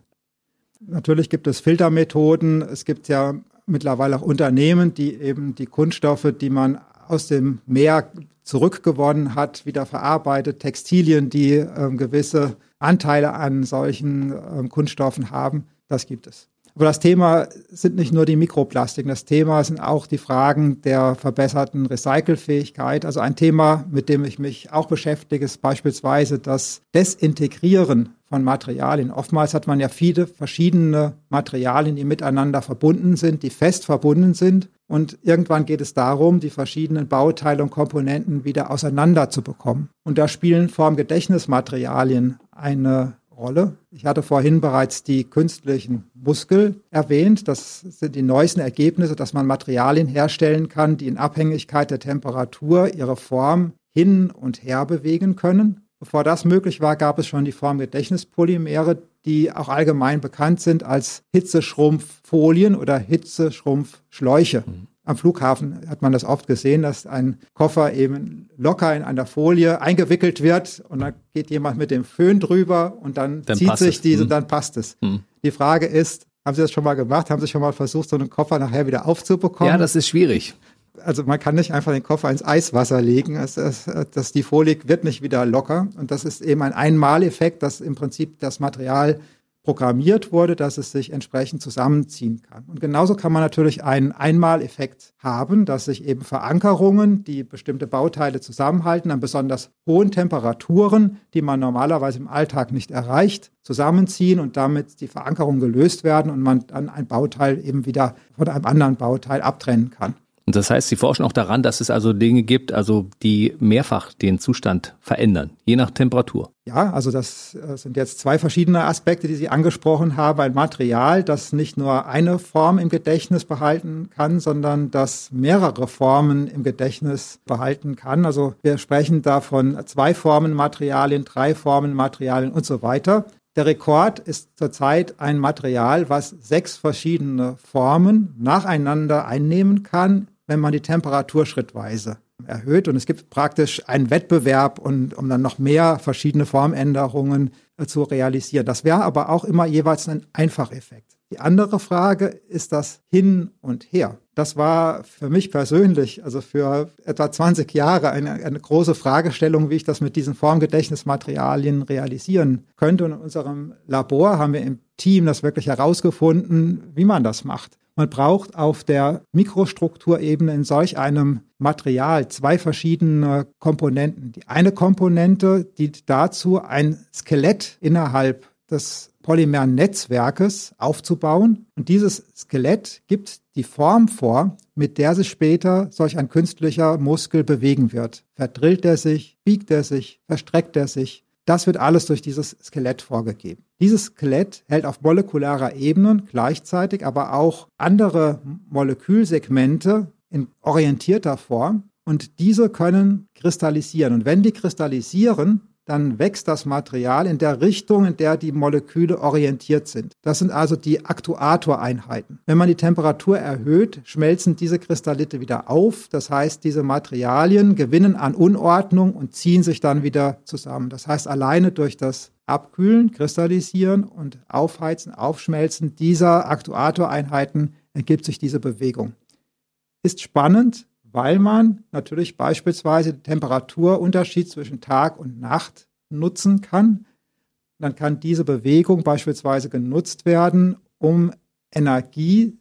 Natürlich gibt es Filtermethoden. Es gibt ja mittlerweile auch Unternehmen, die eben die Kunststoffe, die man aus dem Meer zurückgewonnen hat, wieder verarbeitet. Textilien, die ähm, gewisse Anteile an solchen ähm, Kunststoffen haben. Das gibt es. Aber das Thema sind nicht nur die Mikroplastiken, das Thema sind auch die Fragen der verbesserten Recycelfähigkeit. Also ein Thema, mit dem ich mich auch beschäftige, ist beispielsweise das Desintegrieren von Materialien. Oftmals hat man ja viele verschiedene Materialien, die miteinander verbunden sind, die fest verbunden sind. Und irgendwann geht es darum, die verschiedenen Bauteile und Komponenten wieder auseinander zu bekommen. Und da spielen Formgedächtnismaterialien eine Rolle. Ich hatte vorhin bereits die künstlichen Muskel erwähnt. Das sind die neuesten Ergebnisse, dass man Materialien herstellen kann, die in Abhängigkeit der Temperatur ihre Form hin und her bewegen können. Bevor das möglich war, gab es schon die Formgedächtnispolymere, die auch allgemein bekannt sind als Hitzeschrumpffolien oder Hitzeschrumpfschläuche. Mhm. Am Flughafen hat man das oft gesehen, dass ein Koffer eben locker in einer Folie eingewickelt wird und dann geht jemand mit dem Föhn drüber und dann, dann zieht sich diese, hm. dann passt es. Hm. Die Frage ist, haben Sie das schon mal gemacht? Haben Sie schon mal versucht, so einen Koffer nachher wieder aufzubekommen? Ja, das ist schwierig. Also man kann nicht einfach den Koffer ins Eiswasser legen. Das, das, das, die Folie wird nicht wieder locker. Und das ist eben ein Einmaleffekt, dass im Prinzip das Material programmiert wurde, dass es sich entsprechend zusammenziehen kann. Und genauso kann man natürlich einen Einmaleffekt haben, dass sich eben Verankerungen, die bestimmte Bauteile zusammenhalten, an besonders hohen Temperaturen, die man normalerweise im Alltag nicht erreicht, zusammenziehen und damit die Verankerungen gelöst werden und man dann ein Bauteil eben wieder von einem anderen Bauteil abtrennen kann. Und das heißt, Sie forschen auch daran, dass es also Dinge gibt, also die mehrfach den Zustand verändern, je nach Temperatur. Ja, also das äh, sind jetzt zwei verschiedene Aspekte, die Sie angesprochen haben. Ein Material, das nicht nur eine Form im Gedächtnis behalten kann, sondern das mehrere Formen im Gedächtnis behalten kann. Also wir sprechen da von zwei Formen Materialien, drei Formen Materialien und so weiter. Der Rekord ist zurzeit ein Material, was sechs verschiedene Formen nacheinander einnehmen kann, wenn man die Temperatur schrittweise erhöht. Und es gibt praktisch einen Wettbewerb, und, um dann noch mehr verschiedene Formänderungen äh, zu realisieren. Das wäre aber auch immer jeweils ein Einfacheffekt. Die andere Frage ist das Hin und Her. Das war für mich persönlich, also für etwa 20 Jahre, eine, eine große Fragestellung, wie ich das mit diesen Formgedächtnismaterialien realisieren könnte. Und in unserem Labor haben wir im Team das wirklich herausgefunden, wie man das macht. Man braucht auf der Mikrostrukturebene in solch einem Material zwei verschiedene Komponenten. Die eine Komponente dient dazu, ein Skelett innerhalb des polymeren Netzwerkes aufzubauen. Und dieses Skelett gibt die Form vor, mit der sich später solch ein künstlicher Muskel bewegen wird. Verdrillt er sich, biegt er sich, verstreckt er sich. Das wird alles durch dieses Skelett vorgegeben. Dieses Skelett hält auf molekularer Ebene gleichzeitig aber auch andere Molekülsegmente in orientierter Form und diese können kristallisieren. Und wenn die kristallisieren, dann wächst das Material in der Richtung, in der die Moleküle orientiert sind. Das sind also die Aktuatoreinheiten. Wenn man die Temperatur erhöht, schmelzen diese Kristallite wieder auf. Das heißt, diese Materialien gewinnen an Unordnung und ziehen sich dann wieder zusammen. Das heißt, alleine durch das Abkühlen, Kristallisieren und Aufheizen, Aufschmelzen dieser Aktuatoreinheiten ergibt sich diese Bewegung. Ist spannend, weil man natürlich beispielsweise den Temperaturunterschied zwischen Tag und Nacht nutzen kann. Dann kann diese Bewegung beispielsweise genutzt werden, um Energie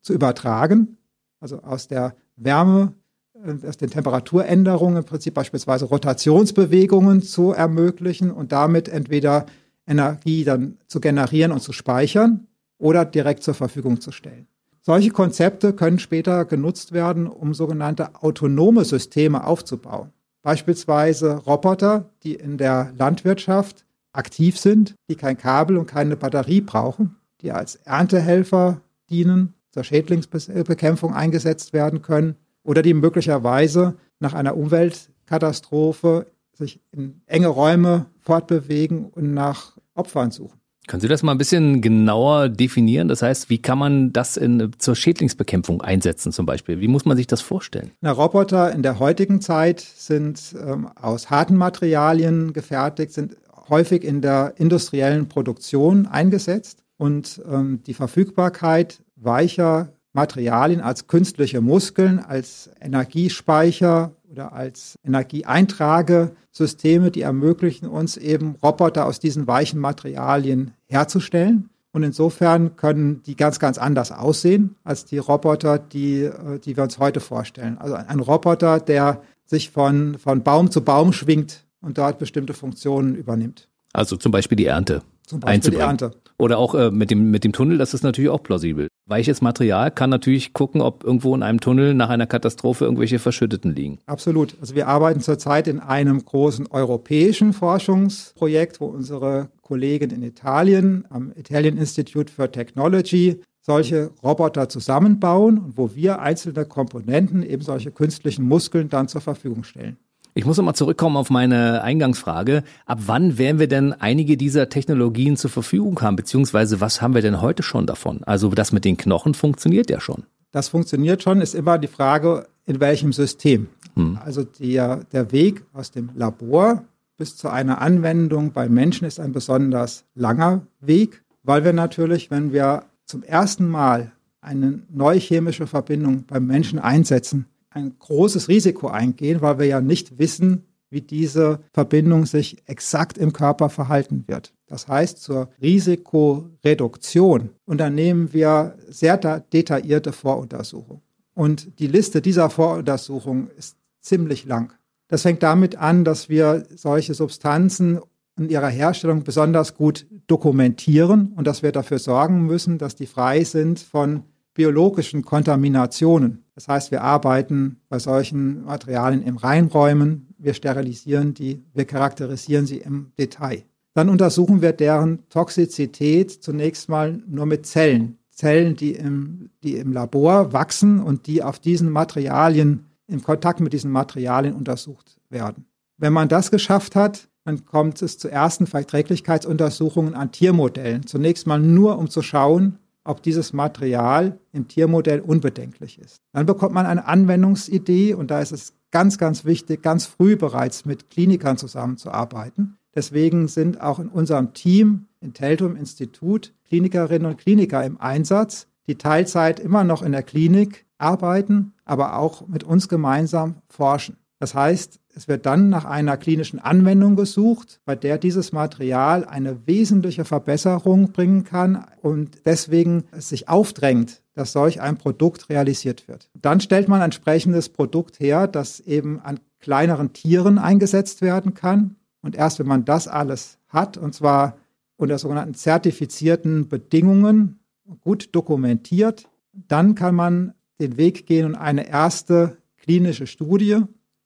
zu übertragen, also aus der Wärme, äh, aus den Temperaturänderungen im Prinzip beispielsweise Rotationsbewegungen zu ermöglichen und damit entweder Energie dann zu generieren und zu speichern oder direkt zur Verfügung zu stellen. Solche Konzepte können später genutzt werden, um sogenannte autonome Systeme aufzubauen. Beispielsweise Roboter, die in der Landwirtschaft aktiv sind, die kein Kabel und keine Batterie brauchen, die als Erntehelfer dienen, zur Schädlingsbekämpfung eingesetzt werden können oder die möglicherweise nach einer Umweltkatastrophe sich in enge Räume fortbewegen und nach Opfern suchen. Können Sie das mal ein bisschen genauer definieren? Das heißt, wie kann man das in, zur Schädlingsbekämpfung einsetzen zum Beispiel? Wie muss man sich das vorstellen? Na, Roboter in der heutigen Zeit sind ähm, aus harten Materialien gefertigt, sind häufig in der industriellen Produktion eingesetzt und ähm, die Verfügbarkeit weicher Materialien als künstliche Muskeln, als Energiespeicher oder als Energieeintragesysteme, die ermöglichen uns eben Roboter aus diesen weichen Materialien herzustellen. Und insofern können die ganz, ganz anders aussehen als die Roboter, die, äh, die wir uns heute vorstellen. Also ein Roboter, der sich von, von Baum zu Baum schwingt und dort bestimmte Funktionen übernimmt. Also zum Beispiel die Ernte. Zum Beispiel die Ernte. Oder auch äh, mit, dem, mit dem Tunnel, das ist natürlich auch plausibel. Weiches Material kann natürlich gucken, ob irgendwo in einem Tunnel nach einer Katastrophe irgendwelche Verschütteten liegen. Absolut. Also wir arbeiten zurzeit in einem großen europäischen Forschungsprojekt, wo unsere Kollegen in Italien am Italian Institute for Technology solche Roboter zusammenbauen und wo wir einzelne Komponenten, eben solche künstlichen Muskeln, dann zur Verfügung stellen. Ich muss nochmal zurückkommen auf meine Eingangsfrage. Ab wann werden wir denn einige dieser Technologien zur Verfügung haben? Beziehungsweise was haben wir denn heute schon davon? Also das mit den Knochen funktioniert ja schon. Das funktioniert schon, ist immer die Frage, in welchem System. Hm. Also der, der Weg aus dem Labor bis zu einer Anwendung bei Menschen ist ein besonders langer Weg, weil wir natürlich, wenn wir zum ersten Mal eine neue chemische Verbindung beim Menschen einsetzen, ein großes Risiko eingehen, weil wir ja nicht wissen, wie diese Verbindung sich exakt im Körper verhalten wird. Das heißt, zur Risikoreduktion unternehmen wir sehr detaillierte Voruntersuchungen. Und die Liste dieser Voruntersuchungen ist ziemlich lang. Das fängt damit an, dass wir solche Substanzen in ihrer Herstellung besonders gut dokumentieren und dass wir dafür sorgen müssen, dass die frei sind von biologischen Kontaminationen. Das heißt, wir arbeiten bei solchen Materialien im Reinräumen, wir sterilisieren die, wir charakterisieren sie im Detail. Dann untersuchen wir deren Toxizität zunächst mal nur mit Zellen. Zellen, die im, die im Labor wachsen und die auf diesen Materialien, im Kontakt mit diesen Materialien untersucht werden. Wenn man das geschafft hat, dann kommt es zu ersten Verträglichkeitsuntersuchungen an Tiermodellen. Zunächst mal nur, um zu schauen, ob dieses Material im Tiermodell unbedenklich ist. Dann bekommt man eine Anwendungsidee und da ist es ganz, ganz wichtig, ganz früh bereits mit Klinikern zusammenzuarbeiten. Deswegen sind auch in unserem Team im Teltum Institut Klinikerinnen und Kliniker im Einsatz, die Teilzeit immer noch in der Klinik arbeiten, aber auch mit uns gemeinsam forschen. Das heißt, es wird dann nach einer klinischen Anwendung gesucht, bei der dieses Material eine wesentliche Verbesserung bringen kann und deswegen es sich aufdrängt, dass solch ein Produkt realisiert wird. Dann stellt man ein entsprechendes Produkt her, das eben an kleineren Tieren eingesetzt werden kann. Und erst wenn man das alles hat, und zwar unter sogenannten zertifizierten Bedingungen, gut dokumentiert, dann kann man den Weg gehen und eine erste klinische Studie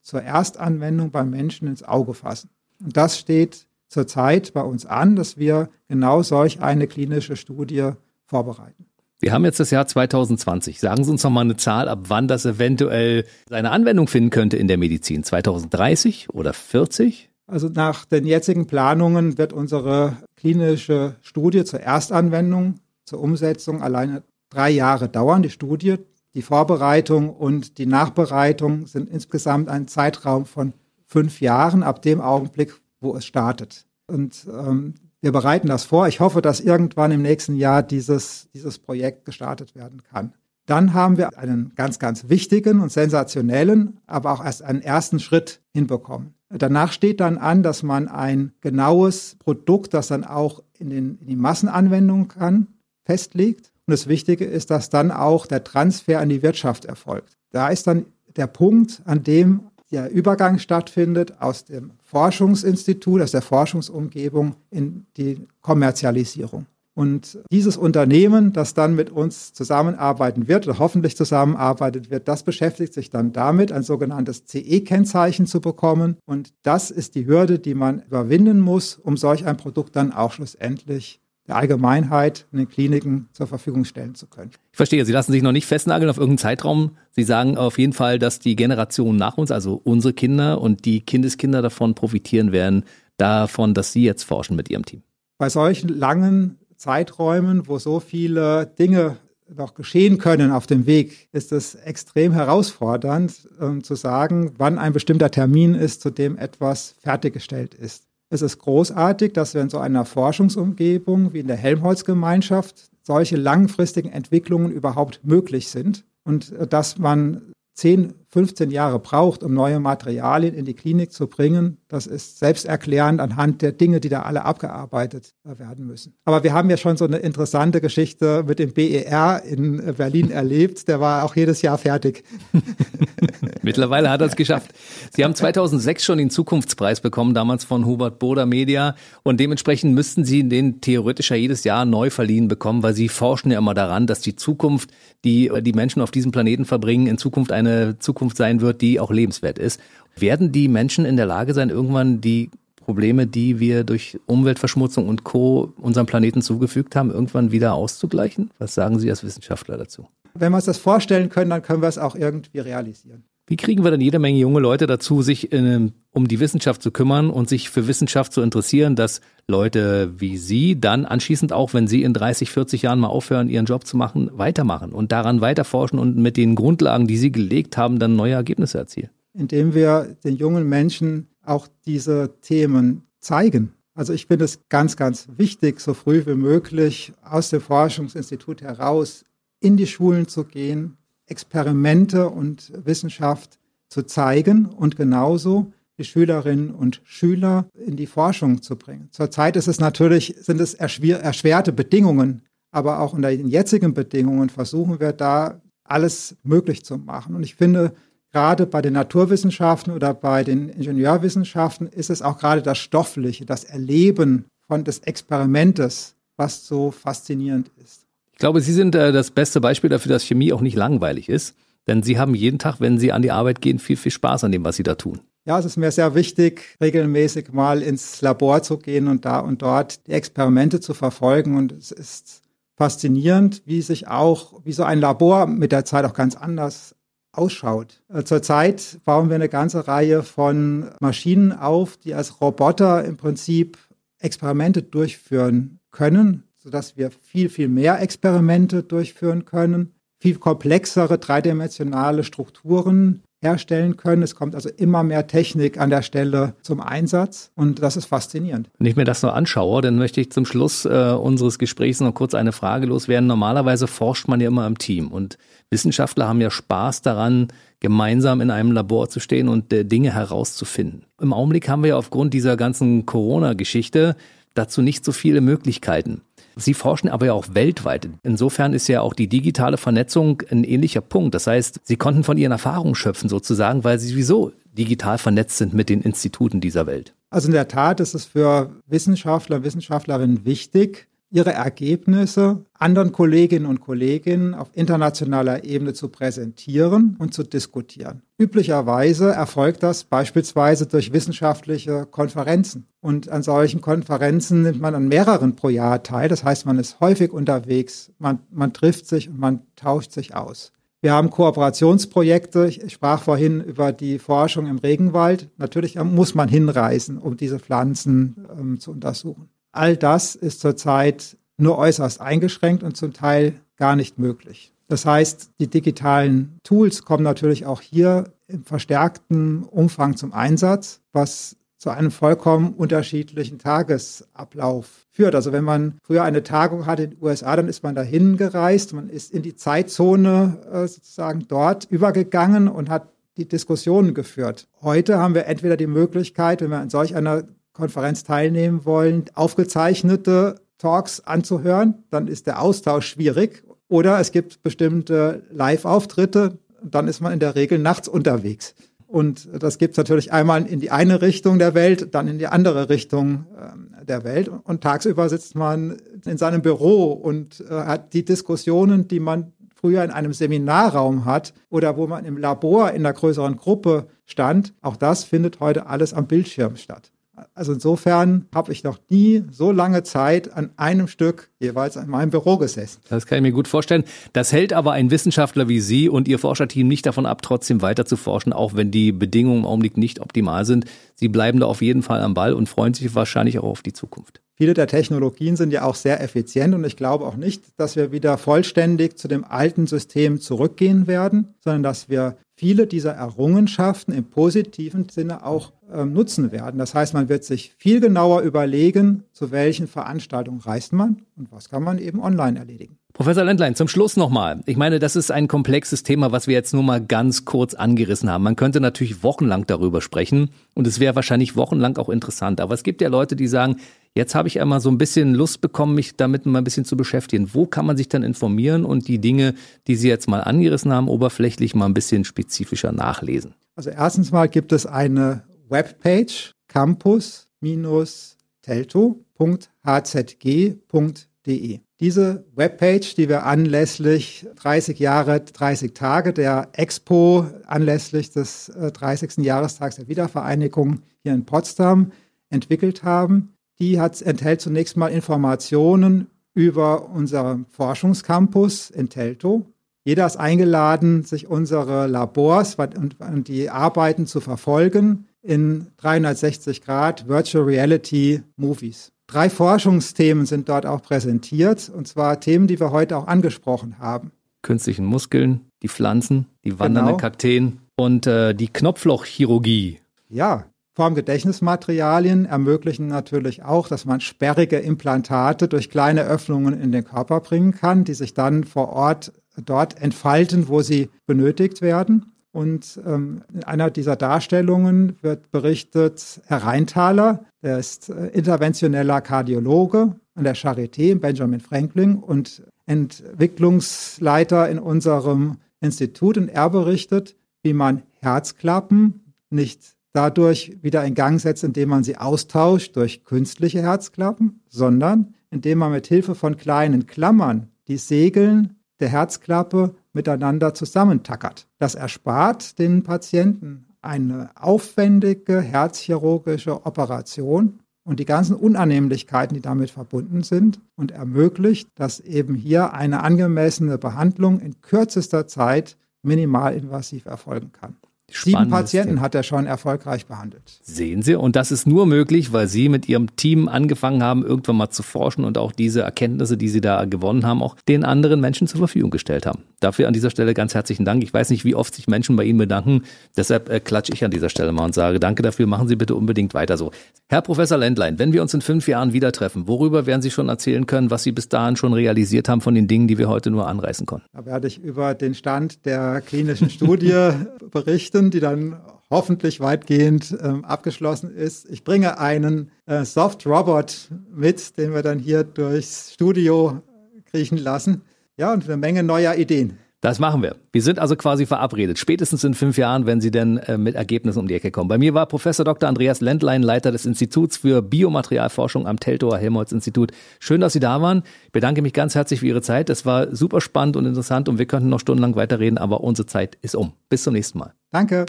zur Erstanwendung beim Menschen ins Auge fassen. Und das steht zurzeit bei uns an, dass wir genau solch eine klinische Studie vorbereiten. Wir haben jetzt das Jahr 2020. Sagen Sie uns noch mal eine Zahl, ab wann das eventuell seine Anwendung finden könnte in der Medizin. 2030 oder 40? Also nach den jetzigen Planungen wird unsere klinische Studie zur Erstanwendung, zur Umsetzung alleine drei Jahre dauern. Die Studie die Vorbereitung und die Nachbereitung sind insgesamt ein Zeitraum von fünf Jahren ab dem Augenblick, wo es startet. Und ähm, wir bereiten das vor. Ich hoffe, dass irgendwann im nächsten Jahr dieses, dieses Projekt gestartet werden kann. Dann haben wir einen ganz, ganz wichtigen und sensationellen, aber auch erst einen ersten Schritt hinbekommen. Danach steht dann an, dass man ein genaues Produkt, das dann auch in, den, in die Massenanwendung kann, festlegt. Und das Wichtige ist, dass dann auch der Transfer an die Wirtschaft erfolgt. Da ist dann der Punkt, an dem der Übergang stattfindet aus dem Forschungsinstitut, aus der Forschungsumgebung in die Kommerzialisierung. Und dieses Unternehmen, das dann mit uns zusammenarbeiten wird oder hoffentlich zusammenarbeitet wird, das beschäftigt sich dann damit, ein sogenanntes CE-Kennzeichen zu bekommen. Und das ist die Hürde, die man überwinden muss, um solch ein Produkt dann auch schlussendlich der Allgemeinheit in den Kliniken zur Verfügung stellen zu können. Ich verstehe, Sie lassen sich noch nicht festnageln auf irgendeinen Zeitraum. Sie sagen auf jeden Fall, dass die Generation nach uns, also unsere Kinder und die Kindeskinder davon profitieren werden, davon, dass Sie jetzt forschen mit Ihrem Team. Bei solchen langen Zeiträumen, wo so viele Dinge noch geschehen können auf dem Weg, ist es extrem herausfordernd ähm, zu sagen, wann ein bestimmter Termin ist, zu dem etwas fertiggestellt ist. Es ist großartig, dass wir in so einer Forschungsumgebung wie in der Helmholtz-Gemeinschaft solche langfristigen Entwicklungen überhaupt möglich sind und dass man 10, 15 Jahre braucht, um neue Materialien in die Klinik zu bringen, das ist selbsterklärend anhand der Dinge, die da alle abgearbeitet werden müssen. Aber wir haben ja schon so eine interessante Geschichte mit dem BER in Berlin erlebt. Der war auch jedes Jahr fertig. Mittlerweile hat er es geschafft. Sie haben 2006 schon den Zukunftspreis bekommen, damals von Hubert Boder Media. Und dementsprechend müssten Sie den theoretisch ja jedes Jahr neu verliehen bekommen, weil Sie forschen ja immer daran, dass die Zukunft, die die Menschen auf diesem Planeten verbringen, in Zukunft eine Zukunft sein wird, die auch lebenswert ist. Werden die Menschen in der Lage sein, irgendwann die Probleme, die wir durch Umweltverschmutzung und Co. unserem Planeten zugefügt haben, irgendwann wieder auszugleichen? Was sagen Sie als Wissenschaftler dazu? Wenn wir uns das vorstellen können, dann können wir es auch irgendwie realisieren. Wie kriegen wir dann jede Menge junge Leute dazu, sich in, um die Wissenschaft zu kümmern und sich für Wissenschaft zu interessieren, dass Leute wie Sie dann anschließend auch, wenn Sie in 30, 40 Jahren mal aufhören, Ihren Job zu machen, weitermachen und daran weiterforschen und mit den Grundlagen, die Sie gelegt haben, dann neue Ergebnisse erzielen? Indem wir den jungen Menschen auch diese Themen zeigen. Also ich finde es ganz, ganz wichtig, so früh wie möglich aus dem Forschungsinstitut heraus in die Schulen zu gehen, Experimente und Wissenschaft zu zeigen und genauso die Schülerinnen und Schüler in die Forschung zu bringen. Zurzeit ist es natürlich, sind es erschwerte Bedingungen, aber auch unter den jetzigen Bedingungen versuchen wir da alles möglich zu machen. Und ich finde, gerade bei den Naturwissenschaften oder bei den Ingenieurwissenschaften ist es auch gerade das Stoffliche, das Erleben von des Experimentes, was so faszinierend ist. Ich glaube, Sie sind äh, das beste Beispiel dafür, dass Chemie auch nicht langweilig ist. Denn Sie haben jeden Tag, wenn Sie an die Arbeit gehen, viel, viel Spaß an dem, was Sie da tun. Ja, es ist mir sehr wichtig, regelmäßig mal ins Labor zu gehen und da und dort die Experimente zu verfolgen. Und es ist faszinierend, wie sich auch, wie so ein Labor mit der Zeit auch ganz anders ausschaut. Äh, zurzeit bauen wir eine ganze Reihe von Maschinen auf, die als Roboter im Prinzip Experimente durchführen können, sodass wir viel, viel mehr Experimente durchführen können, viel komplexere dreidimensionale Strukturen herstellen können. Es kommt also immer mehr Technik an der Stelle zum Einsatz und das ist faszinierend. Wenn ich mir das so anschaue, dann möchte ich zum Schluss äh, unseres Gesprächs noch kurz eine Frage loswerden. Normalerweise forscht man ja immer im Team und Wissenschaftler haben ja Spaß daran, gemeinsam in einem Labor zu stehen und äh, Dinge herauszufinden. Im Augenblick haben wir ja aufgrund dieser ganzen Corona-Geschichte dazu nicht so viele Möglichkeiten. Sie forschen aber ja auch weltweit. Insofern ist ja auch die digitale Vernetzung ein ähnlicher Punkt. Das heißt, Sie konnten von Ihren Erfahrungen schöpfen sozusagen, weil Sie sowieso digital vernetzt sind mit den Instituten dieser Welt. Also in der Tat ist es für Wissenschaftler, Wissenschaftlerinnen wichtig, ihre Ergebnisse anderen Kolleginnen und Kollegen auf internationaler Ebene zu präsentieren und zu diskutieren. Üblicherweise erfolgt das beispielsweise durch wissenschaftliche Konferenzen. Und an solchen Konferenzen nimmt man an mehreren pro Jahr teil. Das heißt, man ist häufig unterwegs, man, man trifft sich und man tauscht sich aus. Wir haben Kooperationsprojekte. Ich sprach vorhin über die Forschung im Regenwald. Natürlich muss man hinreisen, um diese Pflanzen ähm, zu untersuchen. All das ist zurzeit nur äußerst eingeschränkt und zum Teil gar nicht möglich. Das heißt, die digitalen Tools kommen natürlich auch hier im verstärkten Umfang zum Einsatz, was zu einem vollkommen unterschiedlichen Tagesablauf führt. Also wenn man früher eine Tagung hatte in den USA, dann ist man dahin gereist, man ist in die Zeitzone äh, sozusagen dort übergegangen und hat die Diskussionen geführt. Heute haben wir entweder die Möglichkeit, wenn wir an solch einer Konferenz teilnehmen wollen, aufgezeichnete Talks anzuhören, dann ist der Austausch schwierig. Oder es gibt bestimmte Live-Auftritte, dann ist man in der Regel nachts unterwegs. Und das gibt es natürlich einmal in die eine Richtung der Welt, dann in die andere Richtung äh, der Welt. Und tagsüber sitzt man in seinem Büro und äh, hat die Diskussionen, die man früher in einem Seminarraum hat oder wo man im Labor in einer größeren Gruppe stand. Auch das findet heute alles am Bildschirm statt. Also insofern habe ich noch nie so lange Zeit an einem Stück jeweils in meinem Büro gesessen. Das kann ich mir gut vorstellen. Das hält aber ein Wissenschaftler wie Sie und Ihr Forscherteam nicht davon ab, trotzdem weiter zu forschen, auch wenn die Bedingungen im Augenblick nicht optimal sind. Sie bleiben da auf jeden Fall am Ball und freuen sich wahrscheinlich auch auf die Zukunft. Viele der Technologien sind ja auch sehr effizient und ich glaube auch nicht, dass wir wieder vollständig zu dem alten System zurückgehen werden, sondern dass wir viele dieser Errungenschaften im positiven Sinne auch äh, nutzen werden. Das heißt, man wird sich viel genauer überlegen, zu welchen Veranstaltungen reist man und was kann man eben online erledigen. Professor Lendlein, zum Schluss nochmal. Ich meine, das ist ein komplexes Thema, was wir jetzt nur mal ganz kurz angerissen haben. Man könnte natürlich wochenlang darüber sprechen und es wäre wahrscheinlich wochenlang auch interessant. Aber es gibt ja Leute, die sagen, jetzt habe ich einmal so ein bisschen Lust bekommen, mich damit mal ein bisschen zu beschäftigen. Wo kann man sich dann informieren und die Dinge, die Sie jetzt mal angerissen haben, oberflächlich mal ein bisschen spezifischer nachlesen? Also erstens mal gibt es eine Webpage campus-telto.hzg.de. Diese Webpage, die wir anlässlich 30 Jahre, 30 Tage der Expo, anlässlich des 30. Äh, Jahrestags der Wiedervereinigung hier in Potsdam entwickelt haben, die hat, enthält zunächst mal Informationen über unseren Forschungscampus in Teltow. Jeder ist eingeladen, sich unsere Labors und die Arbeiten zu verfolgen in 360 Grad Virtual Reality Movies. Drei Forschungsthemen sind dort auch präsentiert, und zwar Themen, die wir heute auch angesprochen haben. Künstlichen Muskeln, die Pflanzen, die wandernden genau. Kakteen und äh, die Knopflochchirurgie. Ja, Formgedächtnismaterialien ermöglichen natürlich auch, dass man sperrige Implantate durch kleine Öffnungen in den Körper bringen kann, die sich dann vor Ort dort entfalten, wo sie benötigt werden. Und ähm, in einer dieser Darstellungen wird berichtet, Herr Reintaler, der ist äh, interventioneller Kardiologe an der Charité in Benjamin Franklin und Entwicklungsleiter in unserem Institut. Und er berichtet, wie man Herzklappen nicht dadurch wieder in Gang setzt, indem man sie austauscht durch künstliche Herzklappen, sondern indem man mit Hilfe von kleinen Klammern die Segeln der Herzklappe miteinander zusammentackert. Das erspart den Patienten eine aufwendige herzchirurgische Operation und die ganzen Unannehmlichkeiten, die damit verbunden sind und ermöglicht, dass eben hier eine angemessene Behandlung in kürzester Zeit minimalinvasiv erfolgen kann. Sieben Patienten hat er schon erfolgreich behandelt. Sehen Sie, und das ist nur möglich, weil Sie mit Ihrem Team angefangen haben, irgendwann mal zu forschen und auch diese Erkenntnisse, die Sie da gewonnen haben, auch den anderen Menschen zur Verfügung gestellt haben. Dafür an dieser Stelle ganz herzlichen Dank. Ich weiß nicht, wie oft sich Menschen bei Ihnen bedanken. Deshalb äh, klatsche ich an dieser Stelle mal und sage, danke dafür, machen Sie bitte unbedingt weiter so. Herr Professor Lendlein, wenn wir uns in fünf Jahren wieder treffen, worüber werden Sie schon erzählen können, was Sie bis dahin schon realisiert haben von den Dingen, die wir heute nur anreißen konnten? Da werde ich über den Stand der klinischen Studie berichten die dann hoffentlich weitgehend ähm, abgeschlossen ist. Ich bringe einen äh, Soft-Robot mit, den wir dann hier durchs Studio kriechen lassen. Ja, und eine Menge neuer Ideen. Das machen wir. Wir sind also quasi verabredet. Spätestens in fünf Jahren, wenn Sie denn äh, mit Ergebnissen um die Ecke kommen. Bei mir war Professor Dr. Andreas Lendlein, Leiter des Instituts für Biomaterialforschung am Teltower Helmholtz Institut. Schön, dass Sie da waren. Ich bedanke mich ganz herzlich für Ihre Zeit. Es war super spannend und interessant und wir könnten noch stundenlang weiterreden, aber unsere Zeit ist um. Bis zum nächsten Mal. Danke.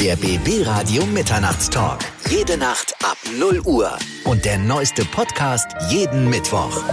Der BB Radio Mitternachtstalk. Jede Nacht ab 0 Uhr. Und der neueste Podcast jeden Mittwoch.